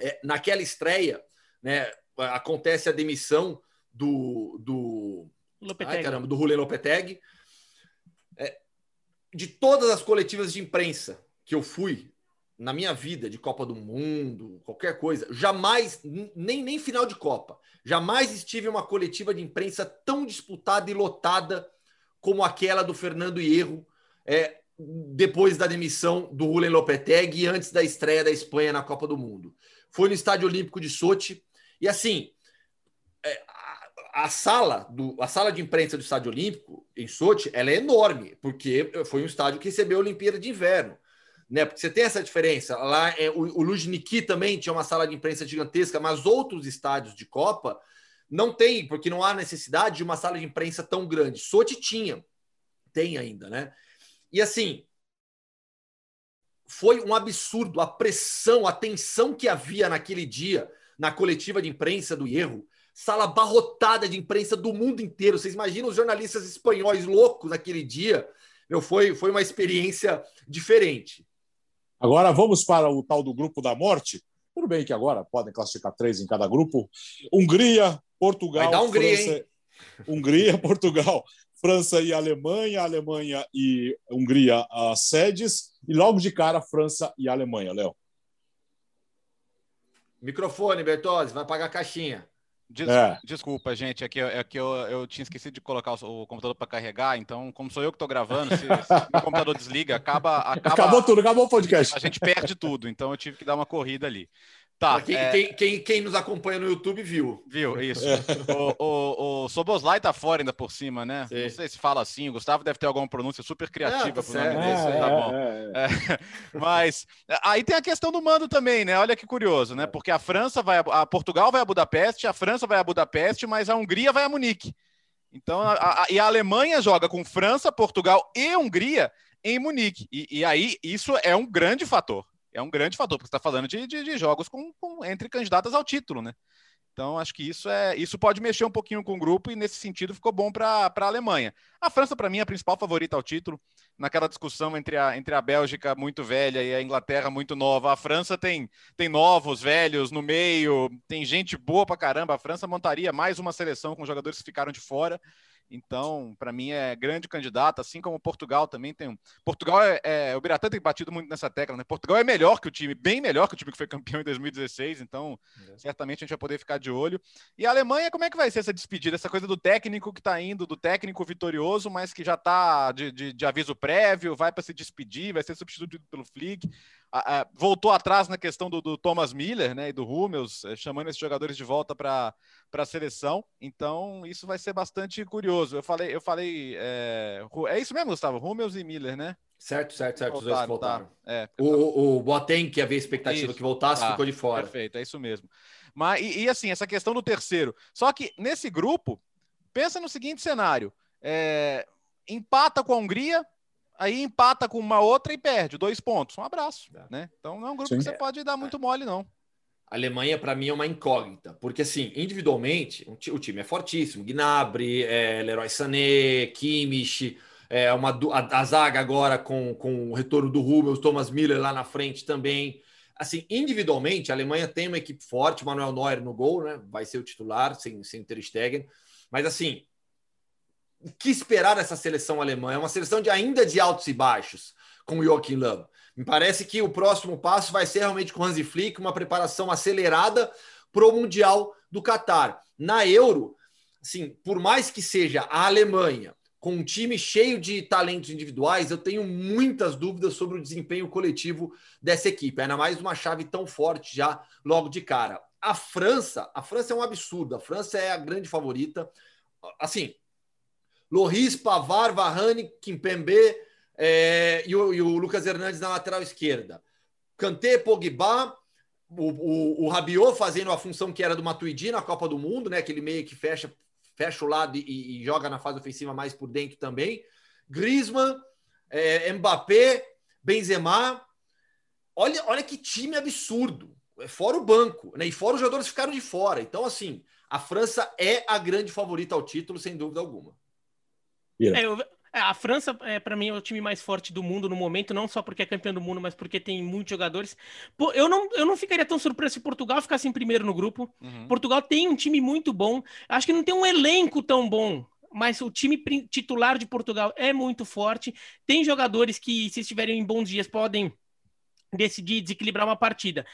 é, naquela estreia, né, acontece a demissão do do Lopetegui. Ai, caramba, do Julen Lopetegui. É, de todas as coletivas de imprensa que eu fui na minha vida de Copa do Mundo, qualquer coisa, jamais nem nem final de Copa, jamais estive em uma coletiva de imprensa tão disputada e lotada como aquela do Fernando Hierro, é, depois da demissão do Rulen Lopetegui e antes da estreia da Espanha na Copa do Mundo. Foi no Estádio Olímpico de Sochi e assim é, a, a, sala do a sala de imprensa do Estádio Olímpico em Sochi ela é enorme porque foi um estádio que recebeu a Olimpíada de Inverno. Né, porque você tem essa diferença. Lá é, o, o Lujniki também tinha uma sala de imprensa gigantesca, mas outros estádios de Copa não tem, porque não há necessidade de uma sala de imprensa tão grande. Sochi tinha, tem ainda, né? E assim, foi um absurdo a pressão, a tensão que havia naquele dia na coletiva de imprensa do erro. Sala abarrotada de imprensa do mundo inteiro. Vocês imaginam os jornalistas espanhóis loucos naquele dia? Meu, foi, foi uma experiência diferente. Agora vamos para o tal do grupo da morte. Tudo bem que agora podem classificar três em cada grupo. Hungria, Portugal, Vai dar Hungria, França, hein? Hungria, Portugal, França e Alemanha, Alemanha e Hungria as sedes, e logo de cara França e Alemanha, Léo. Microfone, Bertozzi, vai pagar a caixinha. Des é. Desculpa, gente, é que, é que eu, eu tinha esquecido de colocar o, o computador para carregar, então, como sou eu que estou gravando, se, se o computador desliga, acaba, acaba. Acabou tudo, acabou o podcast. A gente perde tudo, então eu tive que dar uma corrida ali. Tá, quem, é... quem, quem, quem, nos acompanha no YouTube viu. Viu, isso. É. O, o, o Soboslai tá fora ainda por cima, né? Sim. Não sei se fala assim. O Gustavo deve ter alguma pronúncia super criativa pro nome desse. É, tá bom. É, é. Mas aí tem a questão do mando também, né? Olha que curioso, né? Porque a França vai a, a Portugal vai a Budapeste, a França vai a Budapeste, mas a Hungria vai a Munique. Então, a, a, e a Alemanha joga com França, Portugal e Hungria em Munique. E, e aí isso é um grande fator é um grande fator, porque você está falando de, de, de jogos com, com, entre candidatas ao título, né? Então, acho que isso é isso pode mexer um pouquinho com o grupo e, nesse sentido, ficou bom para a Alemanha. A França, para mim, é a principal favorita ao título. Naquela discussão entre a, entre a Bélgica muito velha e a Inglaterra muito nova. A França tem, tem novos, velhos no meio, tem gente boa para caramba. A França montaria mais uma seleção com jogadores que ficaram de fora. Então, para mim, é grande candidato, assim como Portugal também tem. Portugal é, é. O Biratã tem batido muito nessa tecla, né? Portugal é melhor que o time, bem melhor que o time que foi campeão em 2016, então é. certamente a gente vai poder ficar de olho. E a Alemanha, como é que vai ser essa despedida? Essa coisa do técnico que está indo, do técnico vitorioso, mas que já está de, de, de, aviso prévio, vai para se despedir, vai ser substituído pelo Flick a, a, voltou atrás na questão do, do, Thomas Miller né, e do Hummels, eh, chamando esses jogadores de volta para a seleção. Então, isso vai ser bastante curioso. Eu falei, eu falei. É, é isso mesmo, Gustavo? Hummels e Miller, né? Certo, certo, certo. Voltaram, Os dois voltaram. Tá. É, o, o Boateng, que havia expectativa isso, que voltasse, tá, ficou de fora. Perfeito, é isso mesmo. Mas, e, e, assim, essa questão do terceiro. Só que nesse grupo, pensa no seguinte cenário: é, empata com a Hungria, aí empata com uma outra e perde dois pontos. Um abraço, é. né? Então não é um grupo Sim. que você pode dar muito mole, não. A Alemanha, para mim, é uma incógnita, porque, assim, individualmente, o time é fortíssimo. Gnabry, é, Leroy Sané, Kimmich, é uma, a, a, zaga agora com, com o retorno do Rubens, Thomas Miller lá na frente também. Assim, individualmente, a Alemanha tem uma equipe forte, Manuel Neuer no gol, né? Vai ser o titular, sem, sem Ter Stegen. Mas, assim, o que esperar dessa seleção alemã? É uma seleção de ainda de altos e baixos, com o Joachim Löw. Me parece que o próximo passo vai ser realmente com o Hansi Flick, uma preparação acelerada para o Mundial do Catar. Na Euro, assim, por mais que seja a Alemanha com um time cheio de talentos individuais, eu tenho muitas dúvidas sobre o desempenho coletivo dessa equipe. Ainda mais uma chave tão forte já logo de cara. A França, a França é um absurdo. A França é a grande favorita. Assim, Loris, Pavar, Varane, Kimpembe é, e, o, e, o, Lucas Hernandes na lateral esquerda. Kanté, Pogba, o, o, o Rabiot fazendo a função que era do Matuidi na Copa do Mundo, né? Aquele meio que fecha, fecha o lado e, e joga na fase ofensiva mais por dentro também. Griezmann, é, Mbappé, Benzema. Olha, olha que time absurdo. Fora o banco, né? E fora os jogadores ficaram de fora. Então, assim, a França é a grande favorita ao título, sem dúvida alguma. É, eu, é, a França, é, para mim, é o time mais forte do mundo no momento, não só porque é campeão do mundo, mas porque tem muitos jogadores. Pô, eu, não, eu não ficaria tão surpreso se Portugal ficasse em primeiro no grupo. Uhum. Portugal tem um time muito bom. Acho que não tem um elenco tão bom, mas o time titular de Portugal é muito forte. Tem jogadores que, se estiverem em bons dias, podem decidir desequilibrar uma partida.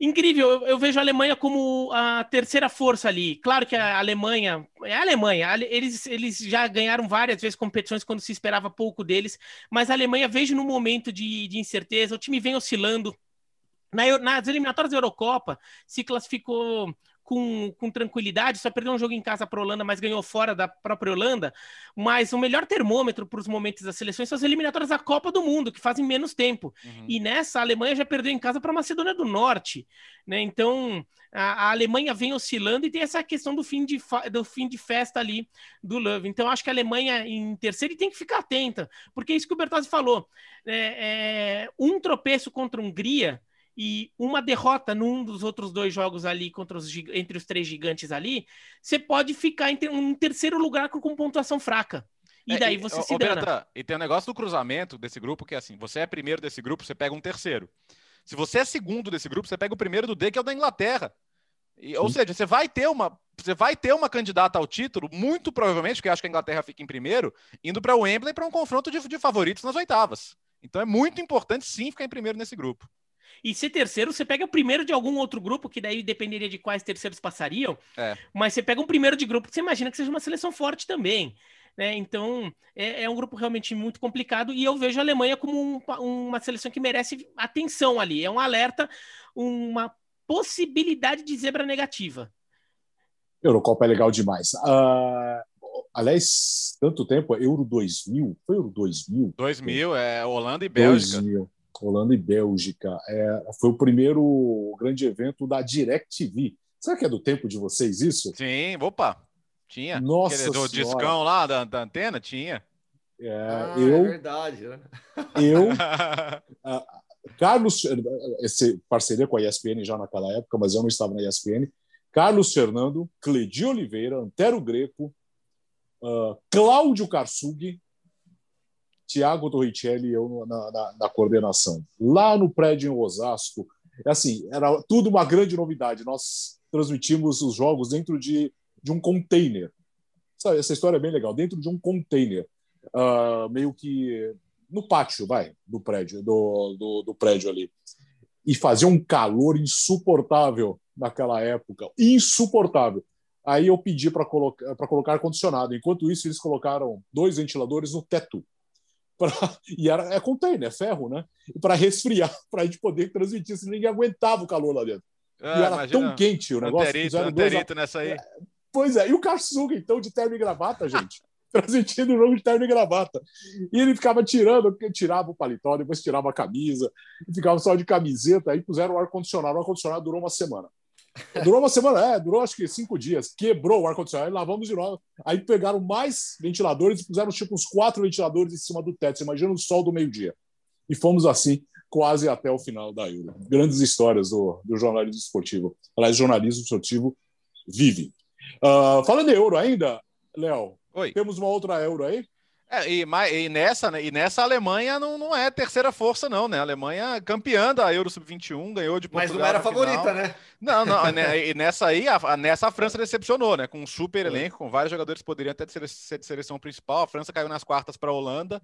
Incrível, eu, eu, vejo a Alemanha como a terceira força ali. Claro que a Alemanha é a Alemanha, eles, eles já ganharam várias vezes competições quando se esperava pouco deles, mas a Alemanha vejo no momento de, de incerteza, o time vem oscilando. Na, nas eliminatórias da Eurocopa, se classificou com, com tranquilidade, só perdeu um jogo em casa para a Holanda, mas ganhou fora da própria Holanda. Mas o melhor termômetro para os momentos das seleções são as eliminatórias da Copa do Mundo, que fazem menos tempo. Uhum. E nessa, a Alemanha já perdeu em casa para a Macedônia do Norte. Né? Então, a, a, Alemanha vem oscilando e tem essa questão do fim de, do fim de festa ali do Love. Então, acho que a Alemanha em terceiro e tem que ficar atenta, porque é isso que o Bertozzi falou. É, é, um tropeço contra a Hungria e uma derrota num dos outros dois jogos ali contra os, entre os três gigantes ali, você pode ficar em um terceiro lugar com, com pontuação fraca. E é, daí é, você e, se dana. e tem o um negócio do cruzamento desse grupo que é assim, você é primeiro desse grupo, você pega um terceiro. Se você é segundo desse grupo, você pega o primeiro do D, que é o da Inglaterra. E, ou seja, você vai ter uma você vai ter uma candidata ao título, muito provavelmente, porque acho que a Inglaterra fica em primeiro, indo para o Wembley para um confronto de, de favoritos nas oitavas. Então é muito importante sim ficar em primeiro nesse grupo. E se terceiro, você pega o primeiro de algum outro grupo, que daí dependeria de quais terceiros passariam. É. Mas você pega um primeiro de grupo que você imagina que seja uma seleção forte também. Né? Então, é, é, um grupo realmente muito complicado. E eu vejo a Alemanha como um, uma seleção que merece atenção ali. É um alerta, uma possibilidade de zebra negativa. Eurocopa é legal demais. Uh, aliás, tanto tempo, Euro 2000, foi Euro 2000? 2000, é Holanda e Bélgica. 2000. Holanda e Bélgica. É, foi o primeiro grande evento da DirecTV. Será que é do tempo de vocês isso? Sim, opa, tinha. Nossa Aquele, Do discão lá da, da antena, tinha. É, ah, eu, é verdade. Né? Eu, Carlos, esse parceria com a ESPN já naquela época, mas eu não estava na ESPN. Carlos Fernando, Cledi Oliveira, Antero Greco, uh, Cláudio Karsug, Tiago Torricelli e eu na, na, na, coordenação. Lá no prédio em Osasco, é assim, era tudo uma grande novidade. Nós transmitimos os jogos dentro de, de um container. Sabe, essa história é bem legal. Dentro de um container, uh, meio que no pátio, vai, do prédio, do, do, do prédio ali. E fazia um calor insuportável naquela época, insuportável. Aí eu pedi para colocar, colocar ar-condicionado. Enquanto isso, eles colocaram dois ventiladores no teto Pra, e era, é container, é ferro, né? Para resfriar, para a gente poder transmitir, senão ninguém aguentava o calor lá dentro. Ah, e era imagina, tão quente o negócio. Anterito, anterito nessa aí. É, pois é, e o Karsuga, então, de terno e gravata, gente. transmitindo o jogo de terno e gravata. E ele ficava tirando, tirava o paletó, depois tirava a camisa, ficava só de camiseta, aí puseram o ar-condicionado. O ar-condicionado durou uma semana. Durou uma semana, é, durou acho que cinco dias. Quebrou o ar-condicionado, lavamos de novo. Aí pegaram mais ventiladores e puseram tipo uns quatro ventiladores em cima do teto. Você imagina o sol do meio-dia. E fomos assim quase até o final da Euro. Grandes histórias do, do jornalismo esportivo. Aliás, jornalismo esportivo vive. Uh, falando em Euro ainda, Léo, temos uma outra Euro aí? É, e, e, nessa, né, e nessa a Alemanha não, não é terceira força, não, né? A Alemanha campeã da Euro Sub-21, ganhou de Portugal. Mas não era favorita, né? Não, não. Né, e nessa aí, a, nessa a França decepcionou, né? Com um super elenco, com vários jogadores que poderiam até ser de seleção principal. A França caiu nas quartas para a Holanda,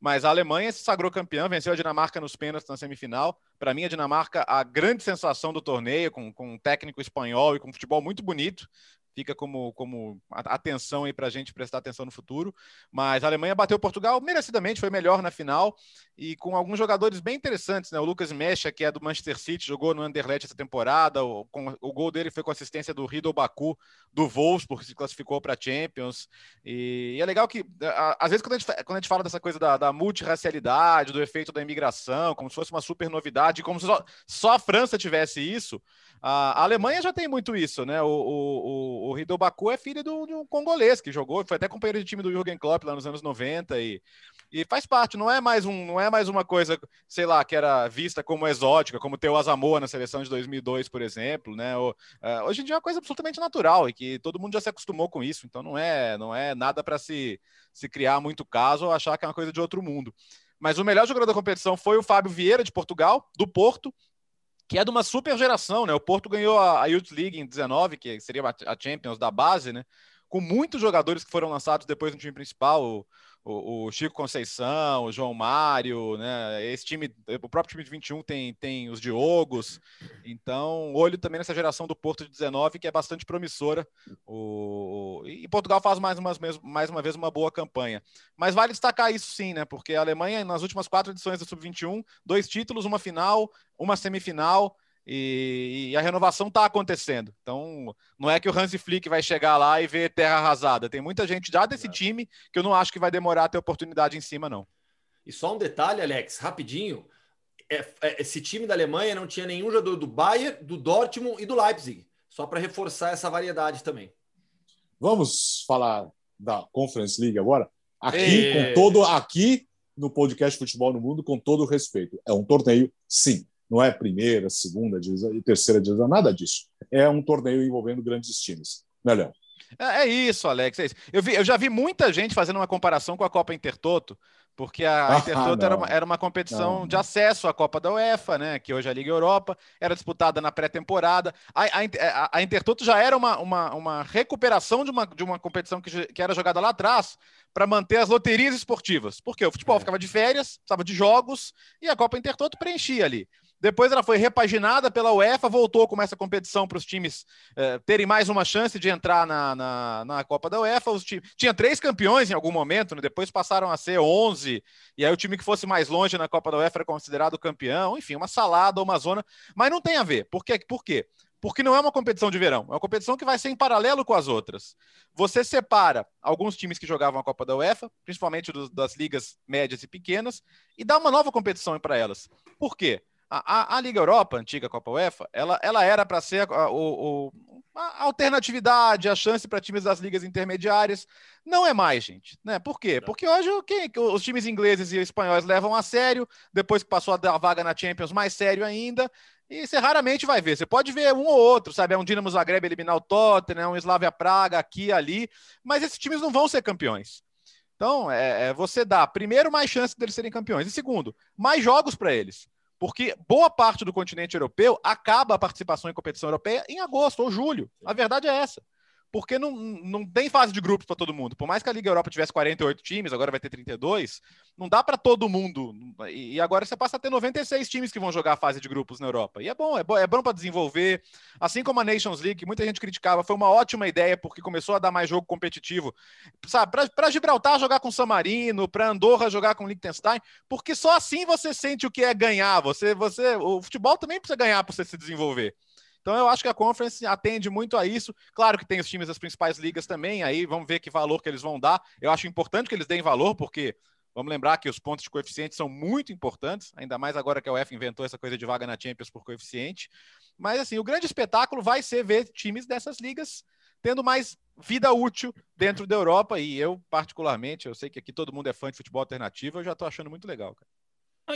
mas a Alemanha se sagrou campeã, venceu a Dinamarca nos pênaltis na semifinal. Para mim, a Dinamarca, a grande sensação do torneio, com, com um técnico espanhol e com um futebol muito bonito fica como, como atenção aí para a gente prestar atenção no futuro. Mas a Alemanha bateu Portugal merecidamente, foi melhor na final e com alguns jogadores bem interessantes, né? O Lucas Mecha, que é do Manchester City, jogou no Anderlecht essa temporada. O, com, o gol dele foi com assistência do Rido Baku do Wolfsburg, que se classificou para Champions. E, e, é legal que, às vezes, quando a gente, quando a gente fala dessa coisa da, da multirracialidade, do efeito da imigração, como se fosse uma super novidade, como se só, só a França tivesse isso, a Alemanha já tem muito isso, né? O, o, o, o Rido Baku é filho do, do congolês que jogou, foi até companheiro de time do Jürgen Klopp lá nos anos 90 e, e faz parte, não é mais um, não é mais uma coisa, sei lá, que era vista como exótica, como ter o Asamoah na seleção de 2002, por exemplo, né? O, uh, hoje em dia é uma coisa absolutamente natural e que todo mundo já se acostumou com isso, então não é, não é nada para se, se criar muito caso ou achar que é uma coisa de outro mundo. Mas o melhor jogador da competição foi o Fábio Vieira, de Portugal, do Porto, que é de uma super geração, né? O Porto ganhou a Youth League em 19, que seria a Champions da base, né? Com muitos jogadores que foram lançados depois no time principal. O, o, o, Chico Conceição, o João Mário, né? Esse time, o próprio time de 21 tem, tem os Diogos. Então, olho também nessa geração do Porto de 19, que é bastante promissora. O, e Portugal faz mais uma, mais uma vez uma boa campanha. Mas vale destacar isso sim, né? Porque a Alemanha, nas últimas quatro edições do Sub-21, dois títulos, uma final, uma semifinal. E, e, a renovação está acontecendo. Então, não é que o Hansi Flick vai chegar lá e ver terra arrasada. Tem muita gente já desse time que eu não acho que vai demorar a ter oportunidade em cima, não. E só um detalhe, Alex, rapidinho. É, é, esse time da Alemanha não tinha nenhum jogador do Bayern, do Dortmund e do Leipzig. Só para reforçar essa variedade também. Vamos falar da Conference League agora? Aqui, e... com todo. Aqui no podcast Futebol no Mundo, com todo o respeito. É um torneio, sim não é primeira, segunda divisão e terceira divisão, nada disso. É um torneio envolvendo grandes times. Né, Léo? É, é isso, Alex. É isso. Eu, vi, eu já vi muita gente fazendo uma comparação com a Copa Intertoto, porque a, ah, Intertoto era uma, era uma competição não. de acesso à Copa da UEFA, né? Que hoje é a Liga Europa, era disputada na pré-temporada. A, a, a, Intertoto já era uma, uma, uma recuperação de uma, de uma competição que, que era jogada lá atrás para manter as loterias esportivas. Porque o futebol é. ficava de férias, precisava de jogos, e a Copa Intertoto preenchia ali. Depois ela foi repaginada pela UEFA, voltou com essa competição para os times eh, terem mais uma chance de entrar na, na, na Copa da UEFA. Os times, tinha três campeões em algum momento, né? depois passaram a ser 11, e aí o time que fosse mais longe na Copa da UEFA era considerado campeão. Enfim, uma salada, uma zona, mas não tem a ver. Por quê? Por quê? Porque não é uma competição de verão, é uma competição que vai ser em paralelo com as outras. Você separa alguns times que jogavam a Copa da UEFA, principalmente dos, das ligas médias e pequenas, e dá uma nova competição para elas. Por quê? A, a, a, Liga Europa, a antiga Copa UEFA, ela, ela era para ser a, o, a, alternatividade, a chance para times das ligas intermediárias. Não é mais, gente. Né? Por quê? Porque hoje quem, os times ingleses e espanhóis levam a sério, depois que passou a dar vaga na Champions, mais sério ainda. E você raramente vai ver. Você pode ver um ou outro, sabe? É um Dinamo Zagreb eliminar o Tottenham, um Slavia Praga aqui ali, mas esses times não vão ser campeões. Então, é, é você dá, primeiro, mais chance deles serem campeões, e segundo, mais jogos para eles. Porque boa parte do continente europeu acaba a participação em competição europeia em agosto ou julho. A verdade é essa porque não, não tem fase de grupos para todo mundo. Por mais que a Liga Europa tivesse 48 times, agora vai ter 32, não dá para todo mundo. E agora você passa a ter 96 times que vão jogar a fase de grupos na Europa. E é bom, é bom, é bom para desenvolver. Assim como a Nations League, que muita gente criticava, foi uma ótima ideia porque começou a dar mais jogo competitivo. Sabe, para Gibraltar jogar com San Marino, para Andorra jogar com Liechtenstein, porque só assim você sente o que é ganhar. Você, você, o futebol também precisa ganhar para você se desenvolver. Então eu acho que a Conference atende muito a isso. Claro que tem os times das principais ligas também, aí vamos ver que valor que eles vão dar. Eu acho importante que eles deem valor, porque vamos lembrar que os pontos de coeficiente são muito importantes, ainda mais agora que a UEFA inventou essa coisa de vaga na Champions por coeficiente. Mas assim, o grande espetáculo vai ser ver times dessas ligas tendo mais vida útil dentro da Europa e eu particularmente, eu sei que aqui todo mundo é fã de futebol alternativo, eu já estou achando muito legal, cara.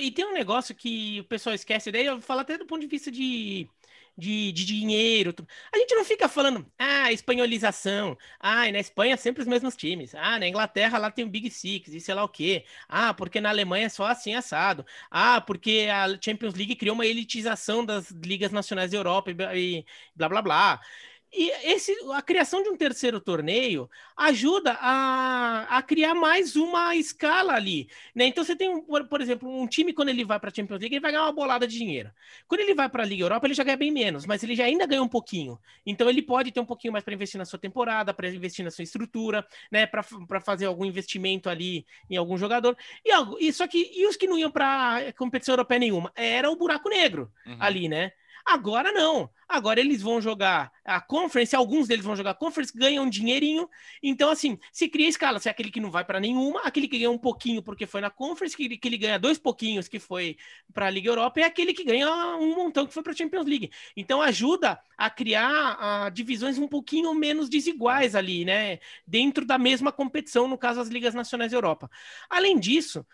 E tem um negócio que o pessoal esquece daí, eu falo até do ponto de vista de de, de dinheiro. A gente não fica falando, ah, espanholização. Ah, na Espanha sempre os mesmos times. Ah, na Inglaterra lá tem o Big Six e sei lá o quê. Ah, porque na Alemanha é só assim assado. Ah, porque a Champions League criou uma elitização das ligas nacionais da Europa e blá blá blá. E esse, a criação de um terceiro torneio ajuda a, a criar mais uma escala ali. Né? Então você tem, um, por, exemplo, um time, quando ele vai para a Champions League, ele vai ganhar uma bolada de dinheiro. Quando ele vai para a Liga Europa, ele já ganha bem menos, mas ele já ainda ganha um pouquinho. Então ele pode ter um pouquinho mais para investir na sua temporada, para investir na sua estrutura, né? para fazer algum investimento ali em algum jogador. E, algo, e só que e os que não iam para competição europeia nenhuma? Era o buraco negro uhum. ali, né? Agora não. Agora eles vão jogar a conference, alguns deles vão jogar a conference, ganham um dinheirinho. Então, assim, se cria escala. Se é aquele que não vai para nenhuma, aquele que ganha um pouquinho porque foi na conference, que ele, que ele ganha dois pouquinhos que foi para a Liga Europa, é aquele que ganha um montão que foi para a Champions League. Então, ajuda a criar uh, divisões um pouquinho menos desiguais ali, né? Dentro da mesma competição, no caso, as Ligas Nacionais da Europa. Além disso,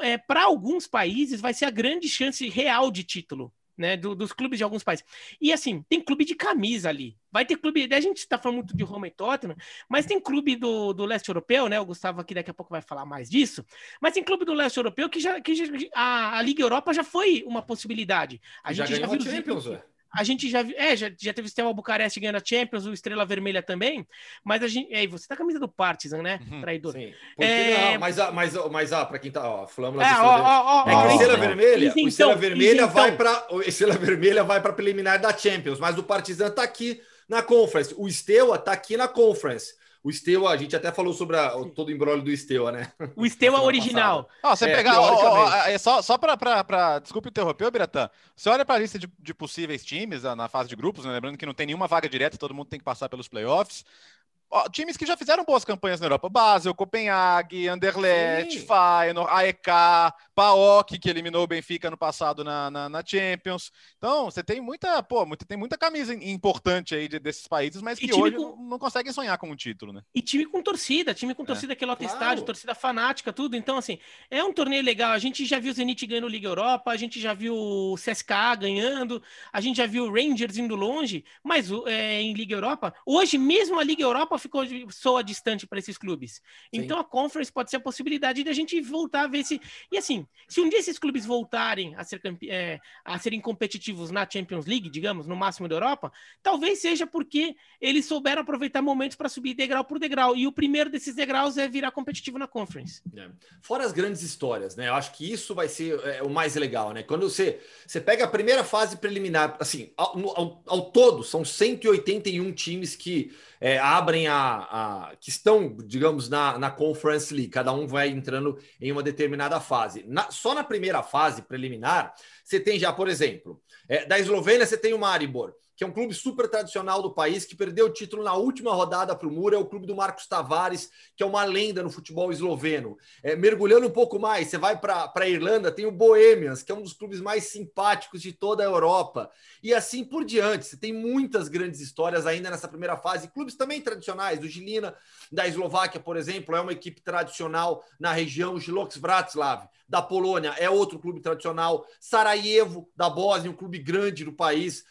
é, para alguns países, vai ser a grande chance real de título né, do, dos clubes de alguns países. E assim, tem clube de camisa ali. Vai ter clube, a gente está falando muito de Roma e Tottenham, mas tem clube do, do leste europeu, né? O Gustavo aqui daqui a pouco vai falar mais disso. Mas tem clube do leste europeu que já que já, a, a Liga Europa já foi uma possibilidade. A já gente já viu Champions, A gente já viu. É, já, já teve o Steaua Bucareste ganhando a Champions, o Estrela Vermelha também. Mas a gente. É, você tá com a camisa do Partizan, né? Uhum. Traidor. Sim. É... Não, mas, mas, mas ah, para quem tá. Ó, Flâmula. É, ó, ó, ó, é que Estrela Vermelha. o Estrela Vermelha vai para. O Estrela Vermelha vai para preliminar da Champions, mas o Partizan tá aqui na Conference. O Steaua tá aqui na Conference. O Steaua, a gente até falou sobre a, todo o embrólio do Steaua, né? O Steaua original. Ó, você é, pegar, ó, ó, é só, só para, desculpa interromper, Biratã, você olha para a lista de, de, possíveis times na fase de grupos, né? lembrando que não tem nenhuma vaga direta, todo mundo tem que passar pelos playoffs ó, times que já fizeram boas campanhas na Europa. Basel, Copenhague, Anderlecht, Sim. Feyenoord, AEK, PAOK, que eliminou o Benfica no passado na, na, na, Champions. Então, você tem muita, pô, muita, tem muita camisa importante aí de, desses países, mas que hoje com... não conseguem sonhar com um título, né? E time com torcida, time com é. torcida é. que lota claro. estádio, torcida fanática, tudo. Então, assim, é um torneio legal. A gente já viu o Zenit ganhando Liga Europa, a gente já viu o CSKA ganhando, a gente já viu o Rangers indo longe, mas é, em Liga Europa, hoje mesmo a Liga Europa ficou soa distante para esses clubes. Sim. Então a Conference pode ser a possibilidade de a gente voltar a ver se. E assim, se um dia esses clubes voltarem a, ser, é, a serem competitivos na Champions League, digamos, no máximo da Europa, talvez seja porque eles souberam aproveitar momentos para subir degrau por degrau. E o primeiro desses degraus é virar competitivo na Conference. É. Fora as grandes histórias, né? Eu acho que isso vai ser é, o mais legal, né? Quando você, você pega a primeira fase preliminar, assim, ao, ao, ao todo, são 181 times que é, abrem a, a, que estão, digamos, na, na Conference League. Cada um vai entrando em uma determinada fase. Na, só na primeira fase preliminar, você tem já, por exemplo, é, da Eslovênia, você tem o Maribor que é um clube super tradicional do país, que perdeu o título na última rodada para o Muro, é o clube do Marcos Tavares, que é uma lenda no futebol esloveno. É, mergulhando um pouco mais, você vai para a Irlanda, tem o Bohemians, que é um dos clubes mais simpáticos de toda a Europa. E assim por diante. Você tem muitas grandes histórias ainda nessa primeira fase. Clubes também tradicionais, o Gilina da Eslováquia, por exemplo, é uma equipe tradicional na região, o Gilox Wrocław da Polônia é outro clube tradicional, Sarajevo da Bósnia, um clube grande do país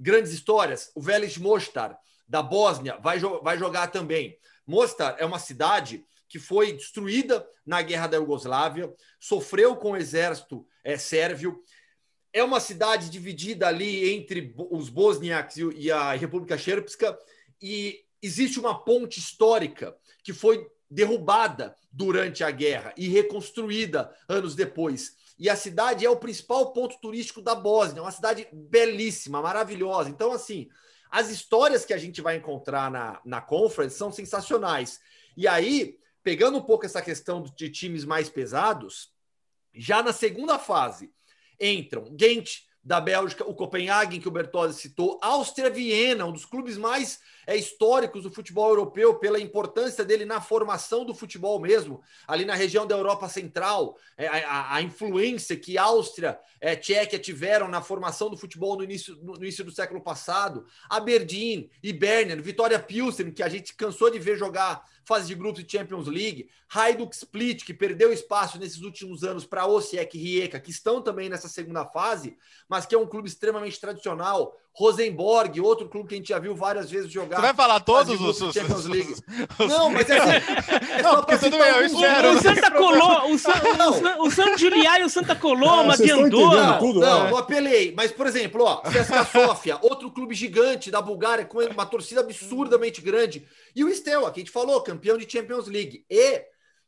grandes histórias. O Vélez Mostar, da Bósnia, vai, jo vai jogar também. Mostar é uma cidade que foi destruída na guerra da Iugoslávia, sofreu com o exército é, sérvio. É uma cidade dividida ali entre os bosniacs e a República Srpska e existe uma ponte histórica que foi derrubada durante a guerra e reconstruída anos depois. E a cidade é o principal ponto turístico da Bósnia, uma cidade belíssima, maravilhosa. Então, assim, as histórias que a gente vai encontrar na, na Conference são sensacionais. E aí, pegando um pouco essa questão de times mais pesados, já na segunda fase entram Ghent, da Bélgica, o Copenhagen, que o Bertozzi citou, Áustria Viena, um dos clubes mais é, históricos do futebol europeu, pela importância dele na formação do futebol mesmo, ali na região da Europa Central, é, a, a, influência que Áustria, é, Tchequia tiveram na formação do futebol no início, no, no início do século passado, Aberdeen e Berner, Vitória Pilsen, que a gente cansou de ver jogar fase de grupos de Champions League, Hajduk Split, que perdeu espaço nesses últimos anos para Osijek Rijeka, que estão também nessa segunda fase, mas que é um clube extremamente tradicional, Rosenborg, outro clube que a gente já viu várias vezes jogar. Você vai falar todos os, os Champions League. Os, não, mas é, é só porque tudo bem, eu espero. O, Santa Coloma, o, San, o, o São Juliá e o Santa Coloma de Andorra. Não, não, né? não apelei. Mas, por exemplo, ó, CSKA Sofia, outro clube gigante da Bulgária, com uma torcida absurdamente grande. E o Steaua, que a gente falou, campeão de Champions League. E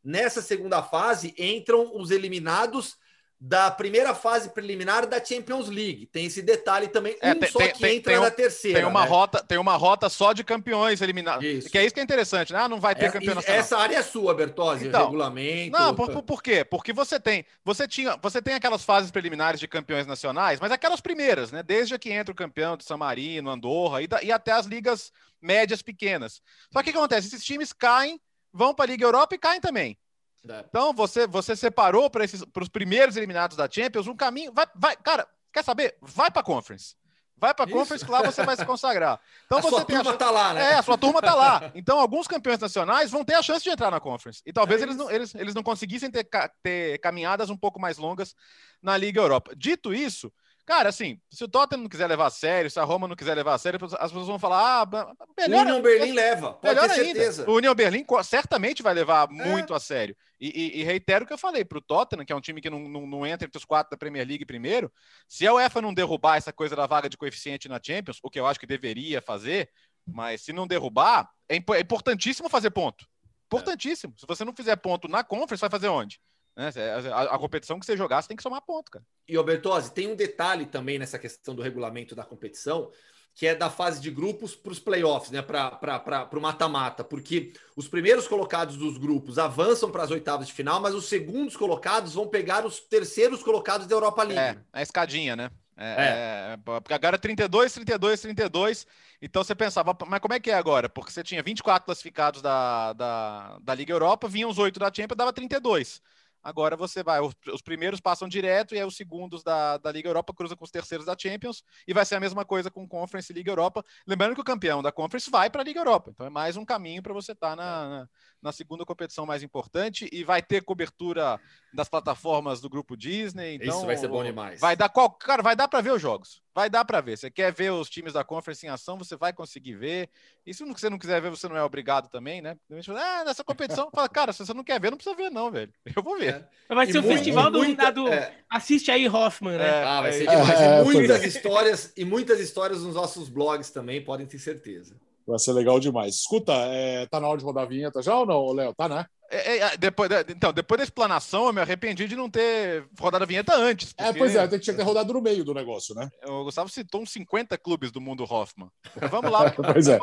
nessa segunda fase entram os eliminados da primeira fase preliminar da Champions League. Tem esse detalhe também, é, um tem, só que tem, entra tem na terceira. Tem uma, né? rota, tem uma rota só de campeões eliminados. Que é isso que é interessante, né? Ah, não vai ter é, campeão nacional. Essa área é sua, Bertozzi, então, regulamento. Não, por, por, por, quê? Porque você tem, você tinha, você tem aquelas fases preliminares de campeões nacionais, mas aquelas primeiras, né? Desde que entra o campeão de San Marino, Andorra e, da, e até as ligas médias pequenas. Só que o que acontece? Esses times caem, vão para a Liga Europa e caem também. Então você você separou para os primeiros eliminados da Champions um caminho. Vai, vai, cara, quer saber? Vai para a Conference. Vai para a Conference que lá você vai se consagrar. Então a você sua turma a... tá lá, né? É, a sua turma tá lá. Então alguns campeões nacionais vão ter a chance de entrar na Conference. E talvez é eles, não, eles, eles não conseguissem ter, ter caminhadas um pouco mais longas na Liga Europa. Dito isso, Cara, assim, se o Tottenham não quiser levar a sério, se a Roma não quiser levar a sério, as pessoas vão falar, ah, melhor. O União Berlim leva, pode melhor ter certeza. Ainda. O União Berlim certamente vai levar é. muito a sério. E, e, e, reitero o que eu falei, para o Tottenham, que é um time que não, não, não, entra entre os quatro da Premier League primeiro, se a UEFA não derrubar essa coisa da vaga de coeficiente na Champions, o que eu acho que deveria fazer, mas se não derrubar, é, é importantíssimo fazer ponto. Importantíssimo. É. Se você não fizer ponto na Conference, vai fazer onde? Né? A, a, competição que você jogar, você tem que somar ponto, cara. E, Albertose, tem um detalhe também nessa questão do regulamento da competição, que é da fase de grupos para os playoffs, né? Para o mata-mata, porque os primeiros colocados dos grupos avançam para as oitavas de final, mas os segundos colocados vão pegar os terceiros colocados da Europa League. É, a escadinha, né? É, é. é porque agora 32, 32, 32. Então você pensava, mas como é que é agora? Porque você tinha 24 classificados da, da, da Liga Europa, vinham os 8 da Champions, dava 32. Agora você vai, os, os, primeiros passam direto e aí os segundos da, da Liga Europa cruzam com os terceiros da Champions e vai ser a mesma coisa com Conference e Liga Europa. Lembrando que o campeão da Conference vai para a Liga Europa, então é mais um caminho para você estar tá na, na, na, segunda competição mais importante e vai ter cobertura das plataformas do grupo Disney. Então, Isso vai ser bom demais. Vai dar qual, cara, vai dar para ver os jogos. Vai dar para ver. Você quer ver os times da Conference em ação, você vai conseguir ver. E se você não quiser ver, você não é obrigado também, né? Ah, nessa competição, fala, cara, se você não quer ver, não precisa ver, não, velho. Eu vou ver. É. Vai ser o festival do, muita, do... É. Assiste aí, Hoffman, né? É, ah, vai ser demais. e muitas histórias, e muitas histórias nos nossos blogs também, podem ter certeza. Vai ser legal demais. Escuta, é, tá na hora de rodar a vinheta já ou não, Léo? Tá, né? É, é, depois, então, depois da explanação, eu me arrependi de não ter rodado a vinheta antes. Porque... É, pois é, tinha que ter rodado no meio do negócio, né? O Gustavo citou uns 50 clubes do mundo Hoffman. Vamos lá. pois é.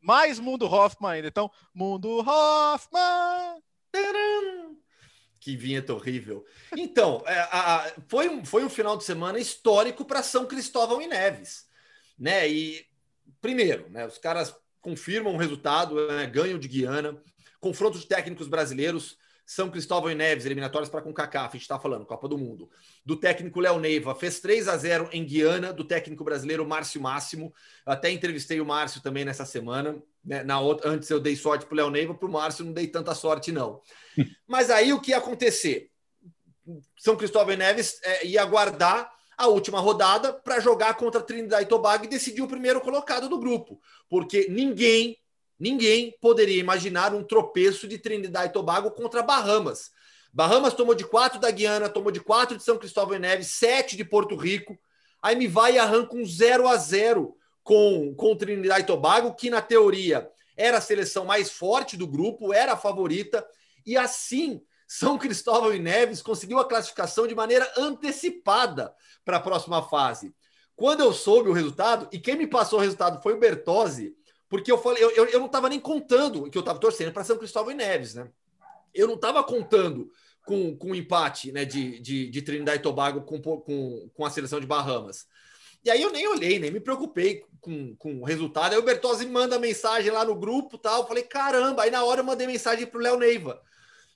Mais mundo Hoffman ainda. Então, mundo Hoffman. Que vinheta horrível. Então, é, a, foi, foi um final de semana histórico para São Cristóvão e Neves. Né? E, primeiro, né, os caras confirmam o resultado, né, ganham de Guiana confrontos de técnicos brasileiros, São Cristóvão e Neves, eliminatórias para com Kaká, a gente está falando, Copa do Mundo. Do técnico Léo Neiva, fez 3 a 0 em Guiana, do técnico brasileiro Márcio Máximo. Até entrevistei o Márcio também nessa semana. Né? Na outra, antes eu dei sorte para o Léo Neiva, para o Márcio não dei tanta sorte, não. Mas aí o que ia acontecer? São Cristóvão e Neves é, ia aguardar a última rodada para jogar contra Trinidad e Tobago e decidir o primeiro colocado do grupo, porque ninguém Ninguém poderia imaginar um tropeço de Trinidad e Tobago contra Bahamas. Bahamas tomou de 4 da Guiana, tomou de 4 de São Cristóvão e Neves, 7 de Porto Rico. Aí me vai e arranca um 0 a 0 com, com Trinidad e Tobago, que na teoria era a seleção mais forte do grupo, era a favorita, e assim São Cristóvão e Neves conseguiu a classificação de maneira antecipada para a próxima fase. Quando eu soube o resultado, e quem me passou o resultado foi o Bertozzi, porque eu falei, eu, eu, eu não estava nem contando que eu estava torcendo para São Cristóvão e Neves, né? Eu não estava contando com, com o empate né, de, de, de Trinidad e Tobago com, com, com a seleção de Bahamas. E aí eu nem olhei, nem me preocupei com, com o resultado. Aí o Bertozzi manda mensagem lá no grupo tal. Eu falei, caramba. Aí na hora eu mandei mensagem para o Léo Neiva.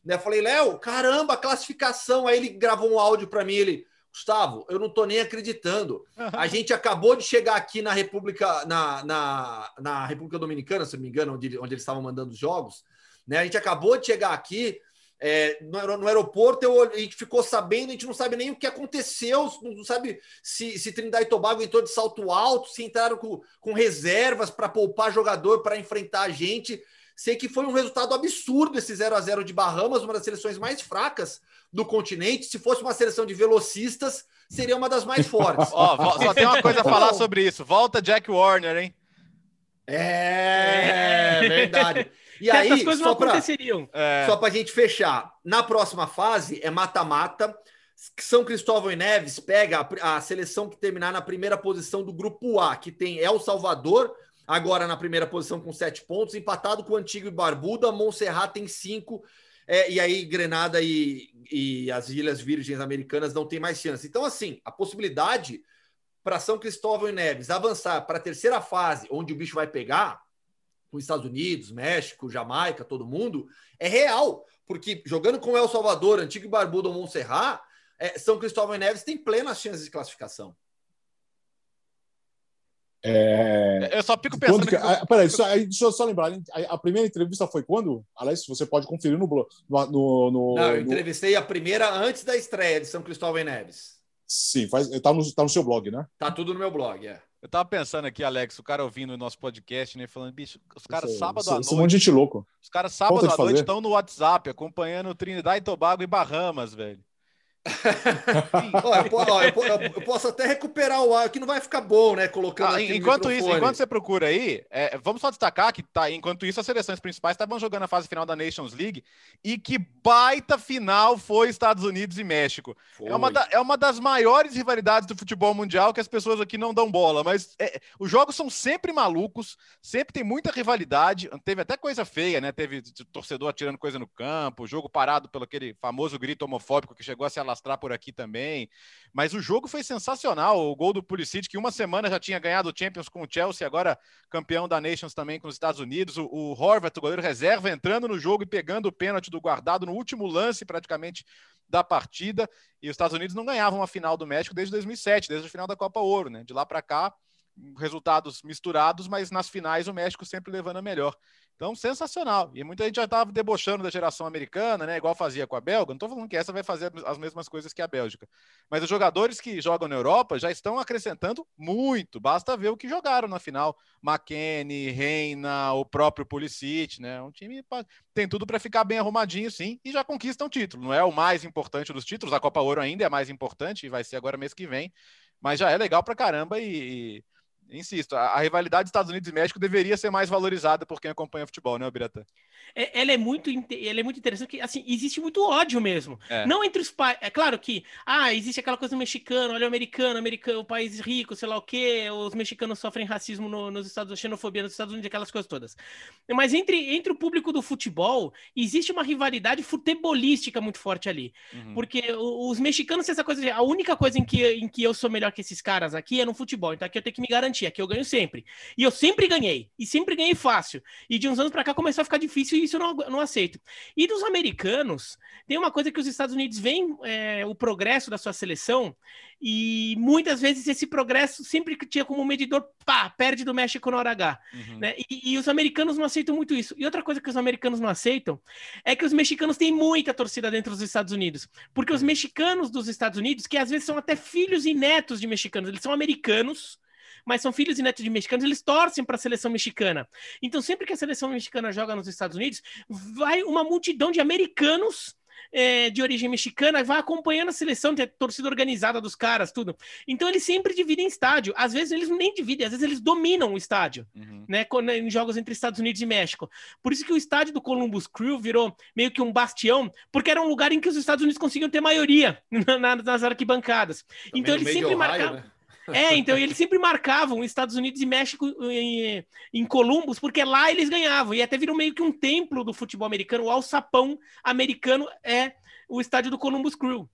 Né? Falei, Léo, caramba, classificação. Aí ele gravou um áudio para mim. Ele, Gustavo, eu não estou nem acreditando. A gente acabou de chegar aqui na República, na, na, na República Dominicana, se não me engano, onde, onde eles estavam mandando os jogos. Né? A gente acabou de chegar aqui é, no, no, aeroporto, eu, a gente ficou sabendo, a gente não sabe nem o que aconteceu, não sabe se, se Trindade e Tobago entrou de salto alto, se entraram com, com reservas para poupar jogador para enfrentar a gente. Sei que foi um resultado absurdo esse 0 a 0 de Bahamas, uma das seleções mais fracas do continente. Se fosse uma seleção de velocistas, seria uma das mais fortes. Ó, só tem uma coisa a falar sobre isso. Volta Jack Warner, hein? É, verdade. E aí, coisas só para é. só para a gente fechar, na próxima fase é mata-mata. São Cristóvão e Neves pega a, a, seleção que terminar na primeira posição do grupo A, que tem El Salvador, agora na primeira posição com sete pontos, empatado com o Antigo e Barbuda. Montserrat tem cinco é, e aí Grenada e, e as Ilhas Virgens Americanas não tem mais chance. Então, assim, a possibilidade para São Cristóvão e Neves avançar para a terceira fase, onde o bicho vai pegar, com Estados Unidos, México, Jamaica, todo mundo, é real. Porque jogando com El Salvador, Antigo Barbuda ou Montserrat, é, São Cristóvão e Neves tem plenas chances de classificação. É... Eu só fico pensando. Que... Que... Ah, peraí, só, deixa eu só lembrar. A primeira entrevista foi quando? Aliás, você pode conferir no. no, no, no Não, eu entrevistei a primeira antes da estreia de São Cristóvão e Neves. Sim, faz, tá, no, tá no seu blog, né? Tá tudo no meu blog, é. Eu tava pensando aqui, Alex, o cara ouvindo o nosso podcast, né? Falando, bicho, os caras Esse- sábado esse- à noite. esse é um monte de gente louco. Os caras sábado à noite estão no WhatsApp acompanhando Trinidad e Tobago e Bahamas, velho. Ó, eu, ó, eu eu posso até recuperar o áudio, que não vai ficar bom, né? Colocando Ah, enquanto isso, enquanto você procura aí, é, vamos só destacar que tá, enquanto isso as seleções principais estavam jogando a fase final da Nations League e que baita final foi Estados Unidos e México. Foi. É uma, da- é uma das maiores rivalidades do futebol mundial que as pessoas aqui não dão bola, mas é, os jogos são sempre malucos, sempre tem muita rivalidade. Teve até coisa feia, né? Teve torcedor atirando coisa no campo, jogo parado pelo aquele famoso grito homofóbico que chegou a se alastrar por aqui também. Mas o jogo foi sensacional. O gol do Pulisic, que uma semana já tinha ganhado o Champions com o Chelsea, agora campeão da Nations também com os Estados Unidos. O, o Horvath, o goleiro reserva, entrando no jogo e pegando o pênalti do guardado no último lance praticamente da partida. E os Estados Unidos não ganhavam a final do México desde 2007, desde o final da Copa Ouro, né? De lá para cá, resultados misturados, mas nas finais o México sempre levando a melhor. Então, sensacional. E muita gente já estava debochando da geração americana, né? Igual fazia com a Belga. Não estou falando que essa vai fazer as mesmas coisas que a Bélgica. Mas os jogadores que jogam na Europa já estão acrescentando muito. Basta ver o que jogaram na final. McKennie, Reina, o próprio Pulisic, né? Um time tem tudo para ficar bem arrumadinho, sim, e já conquista um título. Não é o mais importante dos títulos. A Copa Ouro ainda é mais importante e vai ser agora mês que vem. Mas já é legal pra caramba e- insisto, a, a rivalidade Estados Unidos e México deveria ser mais valorizada por quem acompanha futebol, né, Biratã? É- ela é muito, ela é muito interessante, que assim, existe muito ódio mesmo. É. Não entre os pais. É claro que, ah, existe aquela coisa do mexicano, olha o americano, americano, o país rico, sei lá o quê, os mexicanos sofrem racismo no- nos Estados Unidos, xenofobia nos Estados Unidos, aquelas coisas todas. Mas entre, entre o público do futebol, existe uma rivalidade futebolística muito forte ali. Uhum. Porque os mexicanos têm essa coisa de a única coisa em que, em que eu sou melhor que esses caras aqui é no futebol. Então aqui eu tenho que me garantir, aqui eu ganho sempre. E eu sempre ganhei, e sempre ganhei fácil. E de uns anos pra cá começou a ficar difícil e isso eu não, não aceito. E dos americanos, tem uma coisa que os Estados Unidos veem é, o progresso da sua seleção, e muitas vezes esse progresso sempre que tinha como medidor, pá, perde do México na hora H. Uhum. né? E, e os americanos não aceitam muito isso. E outra coisa que os americanos não aceitam é que os mexicanos têm muita torcida dentro dos Estados Unidos. Porque os mexicanos dos Estados Unidos, que às vezes são até filhos e netos de mexicanos, eles são americanos. Mas são filhos e netos de mexicanos, eles torcem para a seleção mexicana. Então, sempre que a seleção mexicana joga nos Estados Unidos, vai uma multidão de americanos é, de origem mexicana, vai acompanhando a seleção, tem a torcida organizada dos caras, tudo. Então, eles sempre dividem estádio. Às vezes, eles nem dividem, às vezes, eles dominam o estádio Uhum. né, quando- em jogos entre Estados Unidos e México. Por isso que o estádio do Columbus Crew virou meio que um bastião, porque era um lugar em que os Estados Unidos conseguiam ter maioria na- na- nas arquibancadas. Também então eles sempre marcavam. né? É, então eles sempre marcavam Estados Unidos e México em, em Columbus, porque lá eles ganhavam. E até virou meio que um templo do futebol americano. O alçapão americano é o estádio do Columbus Crew.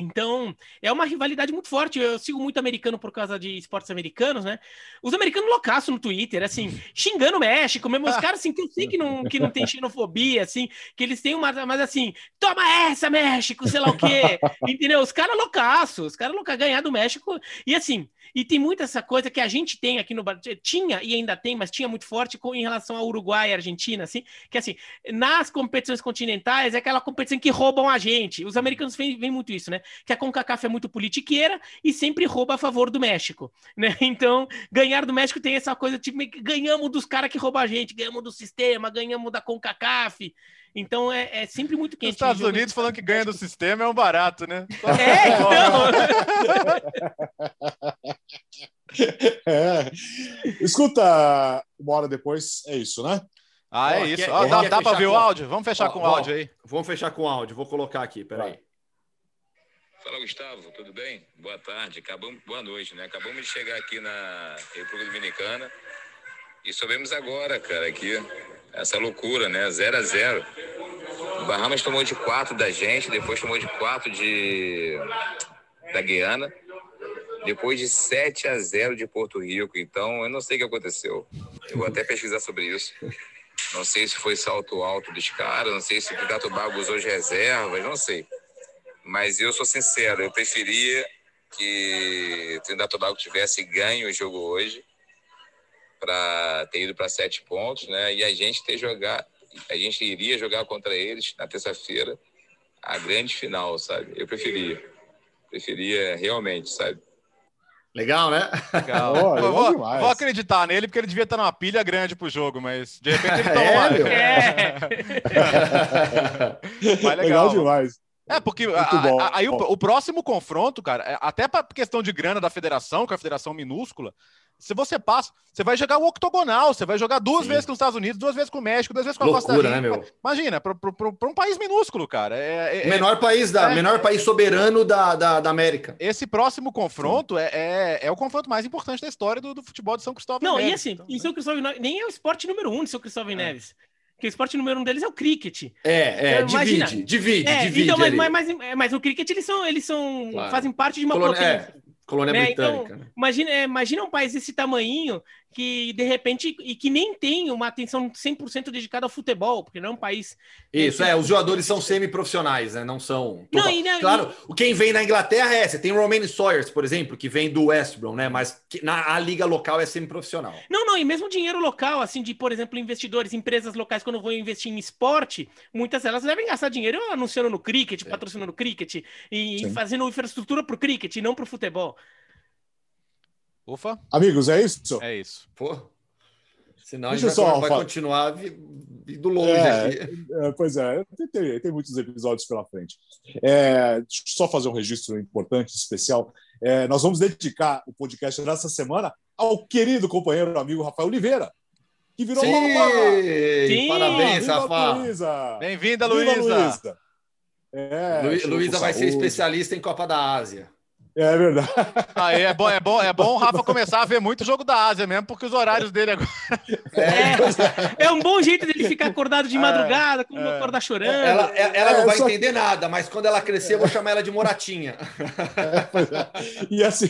Então, é uma rivalidade muito forte. Eu sigo muito americano por causa de esportes americanos, né? Os americanos loucaço no Twitter, assim, xingando o México, mesmo os caras, assim, que eu sei que não, que não tem xenofobia, assim, que eles têm uma, mas assim, toma essa, México, sei lá o quê, entendeu? Os caras loucaços, os caras loucos, ganhar do México, e assim, e tem muita essa coisa que a gente tem aqui no Brasil, tinha e ainda tem, mas tinha muito forte com, em relação ao Uruguai e Argentina, assim, que assim, nas competições continentais é aquela competição que roubam a gente. Os americanos veem muito isso, né? Que a CONCACAF é muito politiqueira e sempre rouba a favor do México, né? Então, ganhar do México tem essa coisa, tipo, ganhamos dos caras que roubam a gente, ganhamos do sistema, ganhamos da CONCACAF. Então, é, é sempre muito Os quente. Estados jogo Unidos falando que ganha do sistema é um barato, né? É, então... É. Escuta, uma hora depois, é isso, né? Ah, é isso. quer- quer dá dá pra fechar ver o áudio? Vamos fechar Ó, com o áudio aí. Vamos fechar com áudio. Vou colocar aqui, peraí. Fala Gustavo, tudo bem? Boa tarde, acabamos, boa noite, né? Acabamos de chegar aqui na República Dominicana e soubemos agora, cara, aqui essa loucura, né? 0 a 0 O Bahamas tomou de 4 da gente, depois tomou de 4 de da Guiana, depois de 7 a 0 de Porto Rico. Então, eu não sei o que aconteceu. Eu vou até pesquisar sobre isso. Não sei se foi salto alto dos caras, não sei se o e Tobago usou as reservas, não sei. Mas eu sou sincero, eu preferia que o Trinidad e Tobago tivesse ganho o jogo hoje para ter ido para sete pontos, né? E a gente ter jogar, a gente iria jogar contra eles na terça-feira a grande final, sabe? Eu preferia. Preferia realmente, sabe? Legal, né? Legal. Oh, vou, demais. vou acreditar nele, porque ele devia estar numa pilha grande pro jogo, mas de repente ele toma É, meu? É. Mas Legal, legal. demais. É, porque a- bom. a- aí o, o próximo confronto, cara, é- até para questão de grana da federação, que é a federação minúscula, se você passa, você vai jogar o octogonal, você vai jogar duas Sim. vezes com os Estados Unidos, duas vezes com o México, duas vezes com a Costa Loucura, Rica. né, meu? Imagina, para um país minúsculo, cara. É, é- O menor país, da, É. menor país soberano da, da, da América. esse próximo confronto é, é, é o confronto mais importante da história do, do futebol de São Cristóvão. Não, e Neves. assim, Então, em né? São Cristóvão Neves, nem é o esporte número um de São Cristóvão Neves. Porque o esporte número um deles é o cricket. É, é, Então, imagina. divide, divide, É, divide. então, mas, mas, mas, mas no cricket eles são, eles são Claro. fazem parte de uma Colônia- potência. Colônia né, britânica. né? Imagina, é, imagina um país desse tamanho que, de repente, e que nem tem uma atenção 100% dedicada ao futebol, porque não é um país... Isso, é, os jogadores são semi-profissionais, né? Não são. Não, e, né, Claro, o quem vem na Inglaterra é, você tem o Romaine Sawyers, por exemplo, que vem do West Brom, né? Mas que na a liga local é semi-profissional. Não, não, e mesmo dinheiro local, assim, de, por exemplo, investidores, empresas locais, quando vão investir em esporte, muitas delas devem gastar dinheiro anunciando no cricket, patrocinando o cricket, e Sim. fazendo infraestrutura para o cricket, e não para o futebol. Ufa, Amigos, é isso? é isso. Pô. Senão Deixa a gente vai, só vai continuar vindo longe É. aqui. É, pois é, tem, tem- tem muitos episódios pela frente. É, deixa eu só fazer um registro importante, especial. É, nós vamos dedicar o podcast dessa semana ao querido companheiro amigo Rafael Oliveira, que virou Sim, Sim. parabéns, Rafa. Luísa! Bem-vinda, Viva, Luísa. É, Lu- Luísa vai ser saúde. especialista em Copa da Ásia. É verdade. Aí é bom, é bom, é bom o Rafa começar a ver muito jogo da Ásia mesmo, porque os horários dele agora. É, é um bom jeito dele ficar acordado de madrugada, quando é. acordar chorando. Ela, ela É, não vai só- entender nada, mas quando ela crescer, eu vou chamar ela de Moratinha. É. E assim,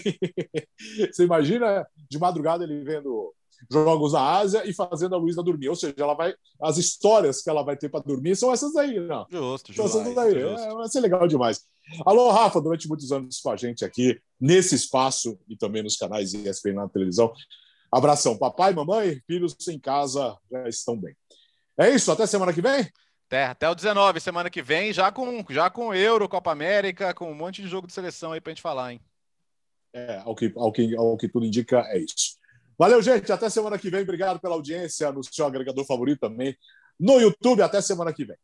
você imagina de madrugada ele vendo jogos da Ásia e fazendo a Luísa dormir. Ou seja, ela vai. As histórias que ela vai ter para dormir são essas aí, não. Justo, São justo. essas aí. É, vai ser legal demais. Alô, Rafa, durante muitos anos com a gente aqui, nesse espaço e também nos canais ESPN na televisão. Abração, papai, mamãe, filhos em casa já estão bem. É isso, até semana que vem? Até, até o 19, semana que vem, já com, já com Euro, Copa América, com um monte de jogo de seleção aí pra gente falar, hein? É, ao que, ao que, ao que tudo indica, é isso. Valeu, gente. Até semana que vem. Obrigado pela audiência no seu agregador favorito também. No YouTube, até semana que vem.